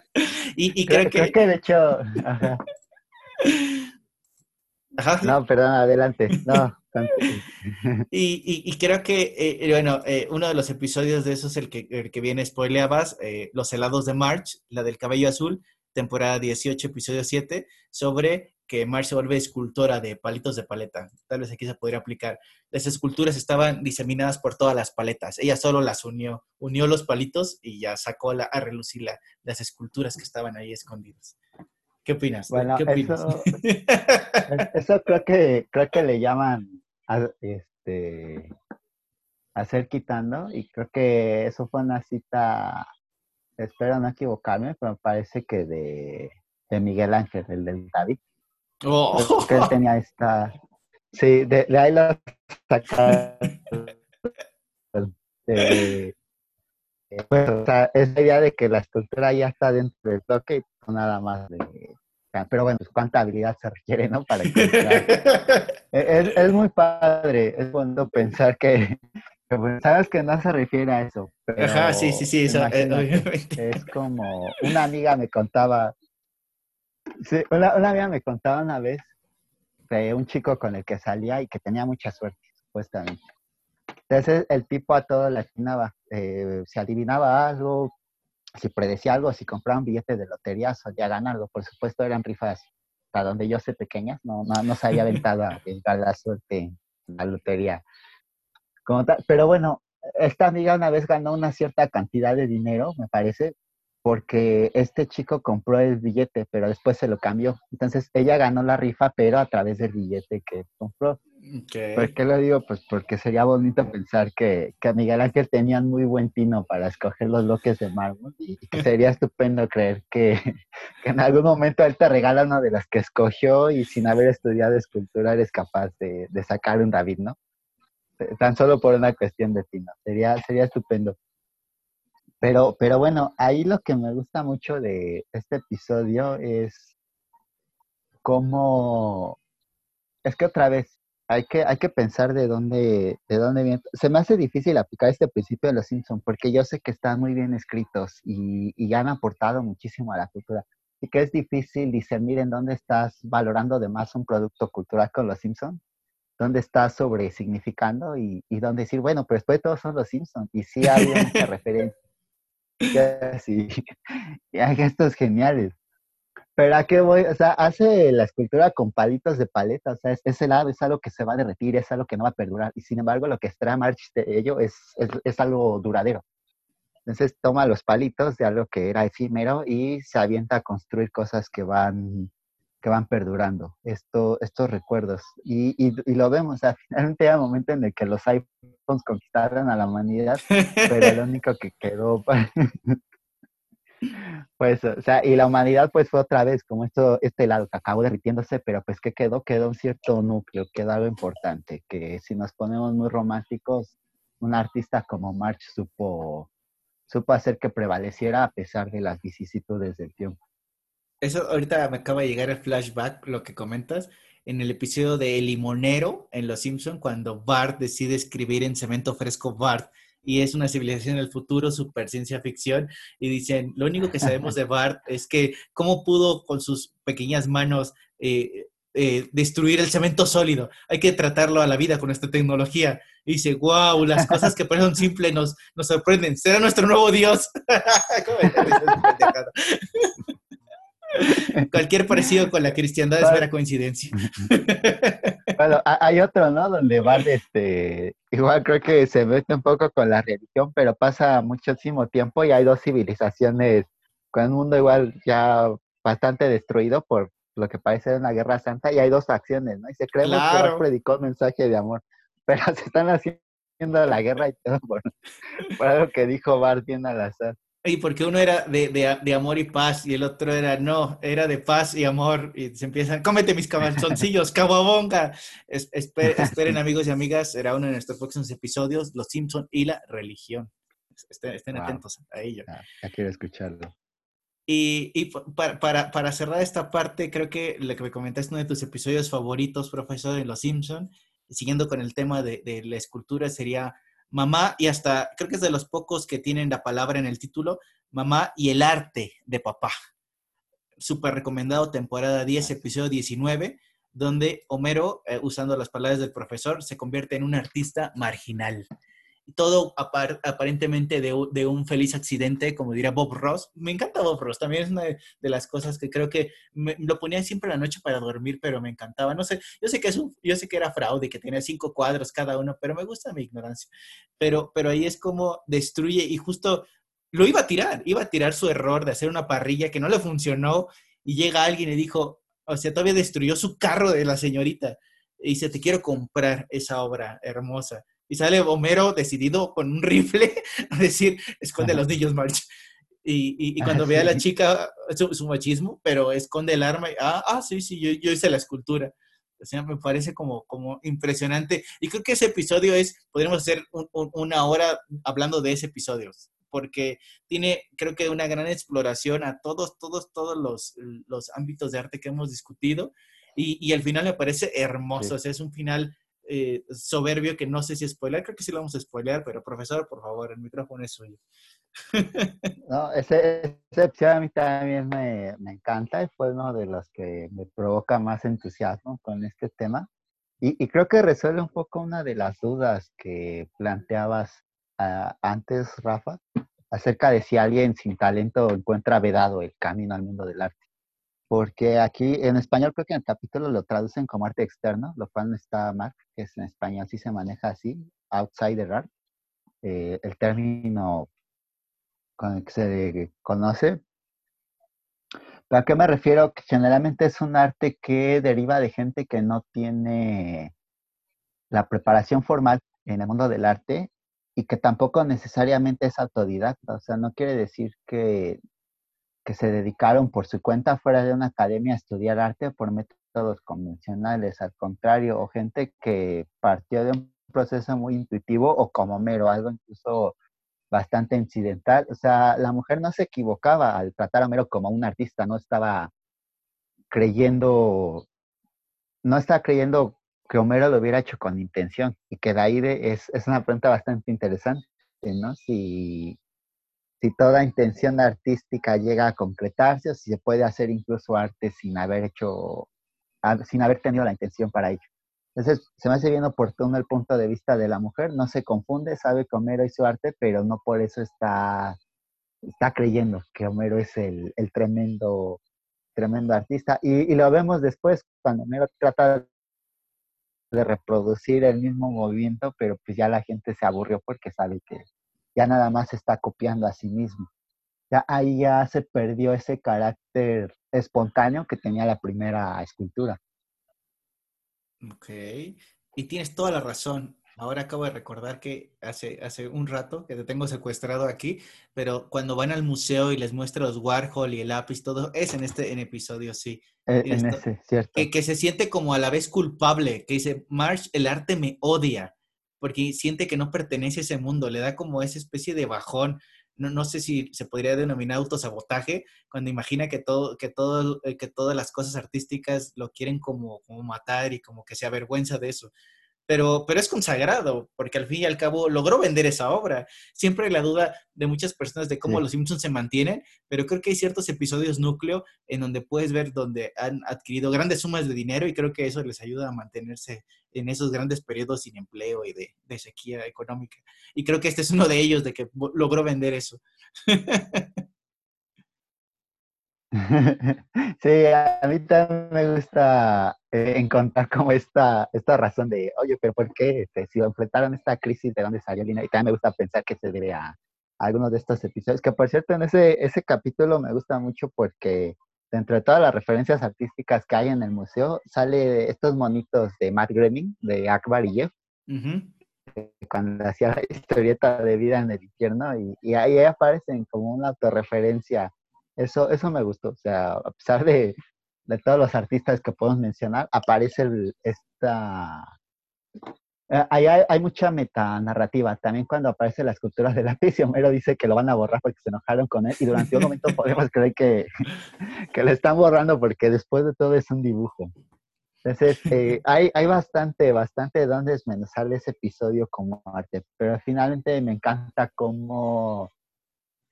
y, creo, que... que... de hecho... No, perdón, adelante. No. y, creo que, eh, bueno, eh, uno de los episodios de eso es el que, el que viene spoileabas, eh, Los helados de March, la del cabello azul, temporada 18, episodio 7, sobre que March se vuelve escultora de palitos de paleta. Tal vez aquí se podría aplicar. Las esculturas estaban diseminadas por todas las paletas. Ella solo las unió, unió los palitos y ya sacó a relucir las esculturas que estaban ahí escondidas. ¿Qué opinas? Bueno, ¿Qué Eso, creo que creo que le llaman a, este hacer quitando y creo que eso fue una cita, espero no equivocarme, pero parece que de, Miguel Ángel, el del David. Oh. Que él tenía esta, sí, de, ahí lo sacaron. pues, o sea, esa idea de que la escultura ya está dentro del bloque nada más de... Pero bueno, pues cuánta habilidad se requiere, ¿no? Para que... es, es, muy padre, es bueno pensar que, pues, sabes que no se refiere a eso. Ajá, sí, sí, sí, eh, Es como, una amiga me contaba, sí, una, una amiga me contaba una vez de un chico con el que salía y que tenía mucha suerte, supuestamente. Entonces el tipo a todo le atinaba, eh, se adivinaba algo, si predecía algo, si compraba un billete de lotería, solía ganarlo. Por supuesto, eran rifas para donde yo sé pequeñas, no, no, no se había aventado a la suerte en la lotería. Como Pero bueno, esta amiga una vez ganó una cierta cantidad de dinero, me parece, porque este chico compró el billete, pero después se lo cambió. Entonces ella ganó la rifa, pero a través del billete que compró. ¿Por qué lo digo? Pues porque sería bonito pensar que, que a Miguel Ángel tenían muy buen tino para escoger los bloques de mármol y que sería estupendo creer que, en algún momento él te regala una de las que escogió y sin haber estudiado escultura eres capaz de, sacar un David, ¿no? Tan solo por una cuestión de tino. Sería, sería estupendo. Pero, pero bueno, ahí lo que me gusta mucho de este episodio es cómo... Es que otra vez, hay que, hay que pensar de dónde, de dónde viene. Se me hace difícil aplicar este principio de los Simpsons porque yo sé que están muy bien escritos y, y han aportado muchísimo a la cultura. Y que es difícil discernir en dónde estás valorando de más un producto cultural con los Simpsons, dónde estás sobre significando y, y dónde decir, bueno, pero después todos son los Simpsons. Y sí hay mucha referencia. Sí, y hay gestos geniales. Pero a qué voy, o sea, hace la escultura con palitos de paleta, o sea, es, ese lado es algo que se va a derretir, es algo que no va a perdurar. Y sin embargo, lo que extrae March de ello es, es, es algo duradero. Entonces toma los palitos de algo que era efímero y se avienta a construir cosas que van que van perdurando esto, estos recuerdos. Y, y, lo vemos, finalmente hay un momento en el que los iPhones conquistaron a la humanidad, pero lo único que quedó, pues, o sea, y la humanidad pues fue otra vez como esto, este lado que acabó derritiéndose, pero pues ¿qué quedó? Quedó un cierto núcleo, quedó algo importante, que si nos ponemos muy románticos, un artista como March supo, supo hacer que prevaleciera a pesar de las vicisitudes del tiempo. Eso ahorita me acaba de llegar el flashback, lo que comentas, en el episodio de El Limonero en Los Simpson, cuando Bart decide escribir en cemento fresco Bart y es una civilización del futuro, super ciencia ficción, y dicen, lo único que sabemos de Bart es que cómo pudo con sus pequeñas manos eh, eh, destruir el cemento sólido, hay que tratarlo a la vida con esta tecnología. Y dice, wow, las cosas que parecen simples nos, nos sorprenden, será nuestro nuevo Dios. Cualquier parecido con la cristiandad es mera coincidencia. Bueno, hay otro, ¿no? Donde va, este, igual creo que se mete un poco con la religión, pero pasa muchísimo tiempo y hay dos civilizaciones con un mundo igual ya bastante destruido por lo que parece una guerra santa y hay dos acciones, ¿no? Y se cree que predicó el mensaje de amor, pero se están haciendo la guerra y todo por, por algo que dijo Bart bien al azar. Y porque uno era de, de, amor y paz y el otro era no, era de paz y amor. Y se empiezan, cómete mis cabalzoncillos, cababonga. esperen, amigos y amigas, era uno de nuestros próximos episodios, Los Simpson y la religión. Estén, atentos a ello. ya quiero escucharlo. Y, y para, para, para, cerrar esta parte, creo que lo que me comentaste, uno de tus episodios favoritos, profesor, de Los Simpson, siguiendo con el tema de, de la escultura, sería Mamá y hasta, creo que es de los pocos que tienen la palabra en el título, Mamá y el arte de papá. Súper recomendado, temporada 10, episodio 19, donde Homero, eh, usando las palabras del profesor, se convierte en un artista marginal todo aparentemente de, un feliz accidente, como diría Bob Ross. Me encanta Bob Ross, también es una de, las cosas que creo que lo ponía siempre la noche para dormir, pero me encantaba. No sé, yo sé que es yo sé que era fraude, que tenía cinco cuadros cada uno, pero me gusta mi ignorancia. Pero, pero ahí es como destruye y justo lo iba a tirar, iba a tirar su error de hacer una parrilla que no le funcionó y llega alguien y dijo, o sea, todavía destruyó su carro de la señorita y dice, te quiero comprar esa obra hermosa y sale Homero decidido con un rifle a decir, esconde a los niños, March. Y, y, cuando ve a la chica, su, su, machismo, pero esconde el arma y, ah, ah sí, sí, yo, yo hice la escultura. O sea, me parece como, como impresionante. Y creo que ese episodio es, podríamos hacer una hora hablando de ese episodio, porque tiene, creo que una gran exploración a todos, todos, todos los, los ámbitos de arte que hemos discutido. Y, y al final me parece hermoso, o sea, es un final eh, soberbio que no sé si spoiler, creo que sí lo vamos a spoilear, pero profesor, por favor, el micrófono es suyo. no, ese, ese a mí también me, me, encanta y fue uno de los que me provoca más entusiasmo con este tema. Y, y creo que resuelve un poco una de las dudas que planteabas ah, antes, Rafa, acerca de si alguien sin talento encuentra vedado el camino al mundo del arte porque aquí en español creo que en el capítulo lo traducen como arte externo, lo cual no está mal, que es en español sí se maneja así, outsider art, eh, el término con el que se conoce. ¿Pero a qué me refiero? Que generalmente es un arte que deriva de gente que no tiene la preparación formal en el mundo del arte y que tampoco necesariamente es autodidacta. O sea, no quiere decir que que se dedicaron por su cuenta fuera de una academia a estudiar arte por métodos convencionales, al contrario, o gente que partió de un proceso muy intuitivo o como mero, algo incluso bastante incidental. O sea, la mujer no se equivocaba al tratar a Mero como un artista, no estaba creyendo, no estaba creyendo que Homero lo hubiera hecho con intención y que de ahí es, es una pregunta bastante interesante, ¿no? Si si toda intención artística llega a concretarse o si se puede hacer incluso arte sin haber hecho, sin haber tenido la intención para ello. Entonces, se me hace bien oportuno el punto de vista de la mujer, no se confunde, sabe que Homero hizo arte, pero no por eso está, está creyendo que Homero es el, el tremendo tremendo artista. Y, lo vemos después cuando Mero trata de reproducir el mismo movimiento, pero pues ya la gente se aburrió porque sabe que ya nada más está copiando a sí mismo. Ya ahí ya se perdió ese carácter espontáneo que tenía la primera escultura. Ok, y tienes toda la razón. Ahora acabo de recordar que hace, hace un rato que te tengo secuestrado aquí, pero cuando van al museo y les muestra los Warhol y el lápiz, todo es en este en episodio, sí. Eh, en ese, cierto. Que, que, se siente como a la vez culpable, que dice, Marsh, el arte me odia, porque siente que no pertenece a ese mundo, le da como esa especie de bajón. No, no sé si se podría denominar autosabotaje, cuando imagina que, todo, que, todo, eh, que todas las cosas artísticas lo quieren como, como matar y como que se avergüenza de eso pero, pero es consagrado, porque al fin y al cabo logró vender esa obra. Siempre hay la duda de muchas personas de cómo los Simpsons se mantienen, pero creo que hay ciertos episodios núcleo en donde puedes ver donde han adquirido grandes sumas de dinero y creo que eso les ayuda a mantenerse en esos grandes periodos sin empleo y de, de sequía económica. Y creo que este es uno de ellos, de que logró vender eso. Sí, a mí también me gusta eh, encontrar como esta, esta razón de, oye, pero ¿por qué este, si enfrentaron esta crisis de dónde salió Lina? Y también me gusta pensar que se debe a, algunos de estos episodios, que por cierto en ese, ese capítulo me gusta mucho porque dentro de todas las referencias artísticas que hay en el museo, sale estos monitos de Matt Groening, de Akbar y Jeff, cuando hacía la historieta de vida en el infierno, y, y ahí aparecen como una autorreferencia eso, eso me gustó. O sea, a pesar de, de todos los artistas que podemos mencionar, aparece esta... Eh, ahí hay, hay, mucha metanarrativa. También cuando aparece la escultura de lápiz, Homero dice que lo van a borrar porque se enojaron con él y durante un momento podemos creer que, que lo están borrando porque después de todo es un dibujo. Entonces, eh, hay, hay bastante, bastante de donde desmenuzar ese episodio como arte, pero finalmente me encanta cómo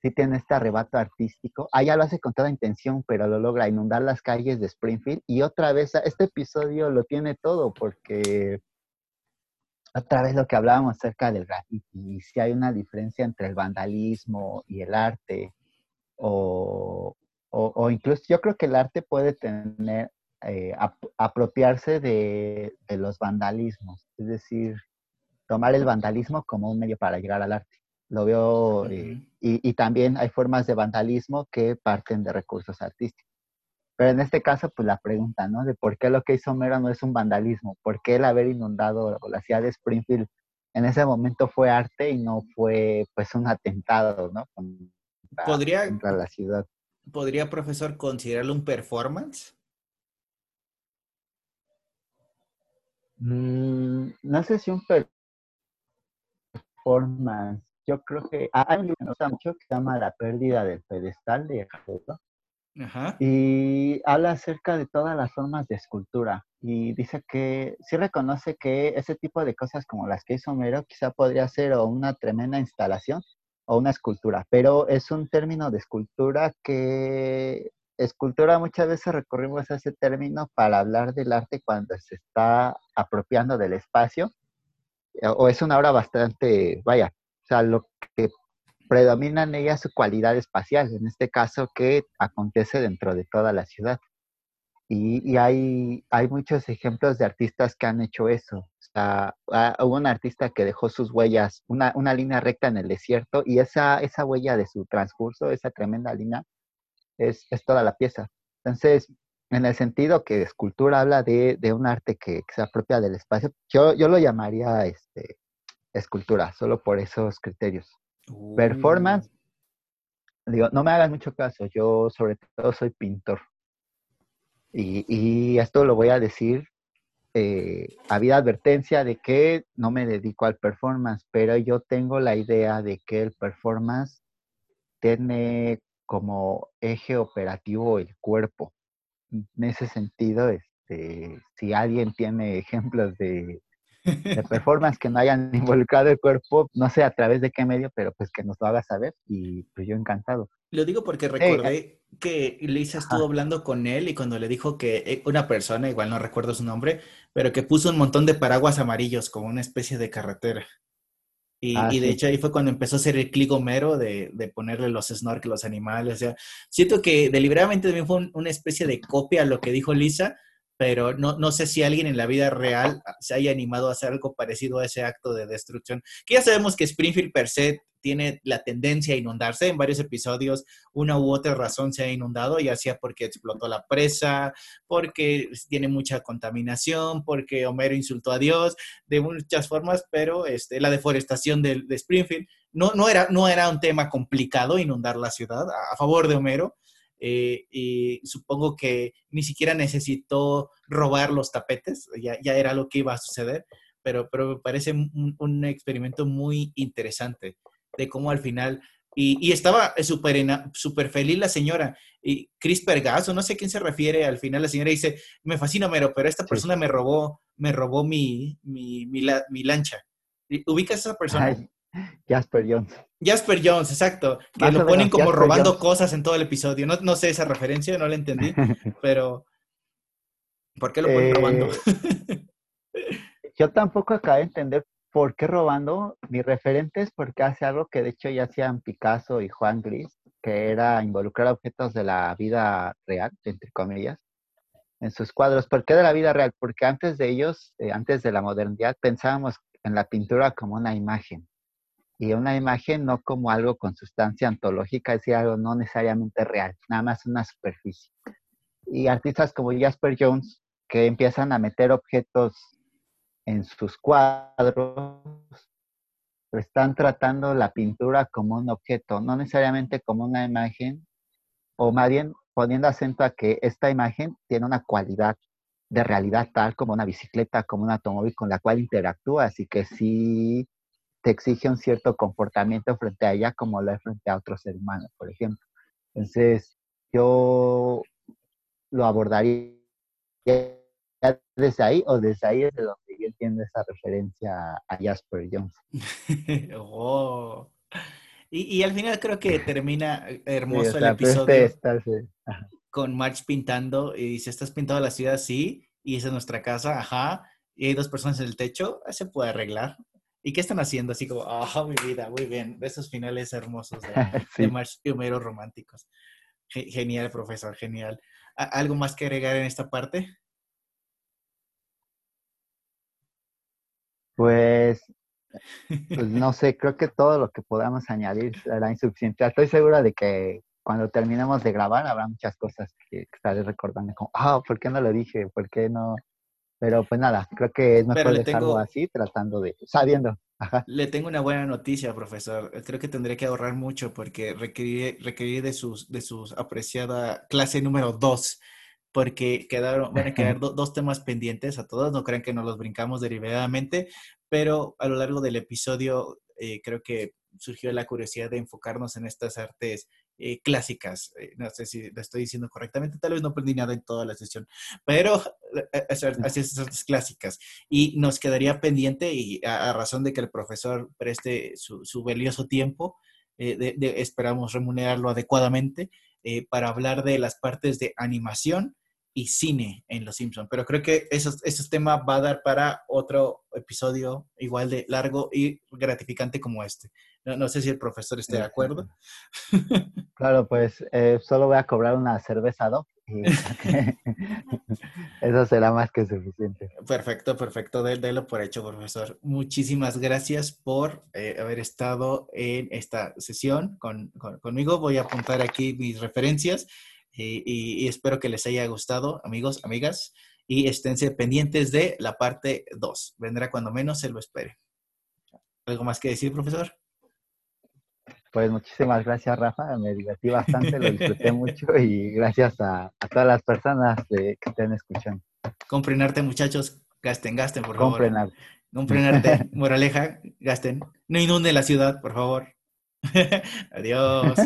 sí tiene este arrebato artístico. Ah, ya lo hace con toda intención, pero lo logra inundar las calles de Springfield. Y otra vez, este episodio lo tiene todo, porque otra vez lo que hablábamos acerca del graffiti, si hay una diferencia entre el vandalismo y el arte, o, o, incluso yo creo que el arte puede tener, eh, apropiarse de los vandalismos, es decir, tomar el vandalismo como un medio para llegar al arte. Lo veo, eh, y, también hay formas de vandalismo que parten de recursos artísticos. Pero en este caso, pues la pregunta, ¿no? De por qué lo que hizo Homero no es un vandalismo, por qué el haber inundado la ciudad de Springfield en ese momento fue arte y no fue, pues, un atentado, ¿no? Contra, ¿Podría, contra la ciudad. ¿Podría, profesor, considerarlo un performance? Mm, no sé si un performance yo creo que hay un libro que me gusta mucho que se llama La pérdida del pedestal de Jacobo. Y habla acerca de todas las formas de escultura y dice que sí reconoce que ese tipo de cosas como las que hizo Homero quizá podría ser o una tremenda instalación o una escultura, pero es un término de escultura que escultura muchas veces recurrimos a ese término para hablar del arte cuando se está apropiando del espacio o es una obra bastante, vaya, sea, lo que predomina en ella es su cualidad espacial, en este caso que acontece dentro de toda la ciudad. Y, hay, hay muchos ejemplos de artistas que han hecho eso. O sea, hubo un artista que dejó sus huellas, una, una, línea recta en el desierto, y esa, esa huella de su transcurso, esa tremenda línea, es, es toda la pieza. Entonces, en el sentido que escultura habla de, de un arte que, que, se apropia del espacio, yo, yo lo llamaría este, escultura, solo por esos criterios. Performance, digo, no me hagan mucho caso, yo sobre todo soy pintor. Y, esto lo voy a decir, eh, había advertencia de que no me dedico al performance, pero yo tengo la idea de que el performance tiene como eje operativo el cuerpo. En ese sentido, este, si alguien tiene ejemplos de de performance que no hayan involucrado el cuerpo, no sé a través de qué medio, pero pues que nos lo haga saber y pues yo encantado. Lo digo porque recordé que Lisa estuvo hablando con él y cuando le dijo que eh, una persona, igual no recuerdo su nombre, pero que puso un montón de paraguas amarillos como una especie de carretera. Y, Ah, y de sí. hecho ahí fue cuando empezó a hacer el clic Homero de, de ponerle los snorkel a los animales. O sea, siento que deliberadamente también fue un- una especie de copia a lo que dijo Lisa, pero no, no sé si alguien en la vida real se haya animado a hacer algo parecido a ese acto de destrucción. Que ya sabemos que Springfield per se tiene la tendencia a inundarse en varios episodios, una u otra razón se ha inundado, ya sea porque explotó la presa, porque tiene mucha contaminación, porque Homero insultó a Dios, de muchas formas, pero este, la deforestación de, Springfield no, no, era, no era un tema complicado inundar la ciudad a, a favor de Homero. Eh, y supongo que ni siquiera necesitó robar los tapetes, ya, ya era lo que iba a suceder, pero, pero me parece un, un experimento muy interesante de cómo al final, y, y estaba súper súper feliz la señora, y Chris Pergazo, no sé a quién se refiere, al final la señora dice, me fascina Homero, pero esta Sí. persona me robó, me robó mi, mi, mi, la- mi lancha. ¿Y ¿Ubicas a esa persona? Ay, Jasper Jones. Jasper Jones, exacto. Que Más lo ponen como Jasper robando Jones. cosas en todo el episodio. No, no sé esa referencia, no la entendí, pero ¿por qué lo ponen Eh, robando? Yo tampoco acabé de entender por qué robando. Mi referente es porque hace algo que de hecho ya hacían Picasso y Juan Gris, que era involucrar objetos de la vida real, entre comillas, en sus cuadros. ¿Por qué de la vida real? Porque antes de ellos, eh, antes de la modernidad, pensábamos en la pintura como una imagen. Y una imagen no como algo con sustancia ontológica, es decir, algo no necesariamente real, nada más una superficie. Y artistas como Jasper Jones, que empiezan a meter objetos en sus cuadros, están tratando la pintura como un objeto, no necesariamente como una imagen, o más bien poniendo acento a que esta imagen tiene una cualidad de realidad tal como una bicicleta, como un automóvil con la cual interactúas y que sí te exige un cierto comportamiento frente a ella como lo es frente a otro ser humano, por ejemplo. Entonces, yo lo abordaría desde ahí o desde ahí es de donde yo entiendo esa referencia a Jasper Jones. oh. y, y al final creo que termina Sí, hermoso o el sea, episodio este está- sí. Ajá. con Marge pintando y dice, ¿estás pintado la ciudad? Sí. Y esa es nuestra casa, ajá. Y hay dos personas en el techo, ah, se puede arreglar. ¿Y qué están haciendo? Así como, ah, mi vida, muy bien. De esos finales hermosos de, de Sí. Homero románticos. Ge- Genial, profesor, genial. ¿A- ¿Algo más que agregar en esta parte? Pues, pues no sé, creo que todo lo que podamos añadir será insuficiente. Estoy segura de que cuando terminemos de grabar habrá muchas cosas que, que estaré recordando, como, ah, ¿por qué no lo dije? ¿Por qué no? Pero pues nada, creo que es mejor dejarlo tengo- así, tratando de, sabiendo. Ajá. Le tengo una buena noticia, profesor. Creo que tendré que ahorrar mucho porque requeriré de sus, de sus apreciada clase número 2, porque quedaron, van a quedar do- dos temas pendientes a todos. No crean que nos los brincamos deliberadamente, pero a lo largo del episodio eh, creo que surgió la curiosidad de enfocarnos en estas artes eh, clásicas. Eh, no sé si lo estoy diciendo correctamente, tal vez no aprendí nada en toda la sesión, pero eh, esas esas artes clásicas y nos quedaría pendiente y a, razón de que el profesor preste su, su valioso tiempo, eh, de- esperamos remunerarlo adecuadamente eh, para hablar de las partes de animación y cine en Los Simpson. Pero creo que esos, esos temas va a dar para otro episodio igual de largo y gratificante como este. No, no sé si el profesor esté de acuerdo. Claro, pues eh, solo voy a cobrar una cerveza Doc y eso será más que suficiente. Perfecto, perfecto. De- Délo por hecho, profesor. Muchísimas gracias por eh, haber estado en esta sesión con, con- conmigo. Voy a apuntar aquí mis referencias y, y espero que les haya gustado, amigos, amigas, y esténse pendientes de la parte 2. Vendrá cuando menos se lo espere. ¿Algo más que decir, profesor? Pues muchísimas gracias, Rafa. Me divertí bastante, lo disfruté mucho y gracias a, a todas las personas de- que estén escuchando. Compren arte, muchachos. Gasten, gasten, por favor. Compren arte. Compren arte. Moraleja, gasten. No inunden la ciudad, por favor. Adiós.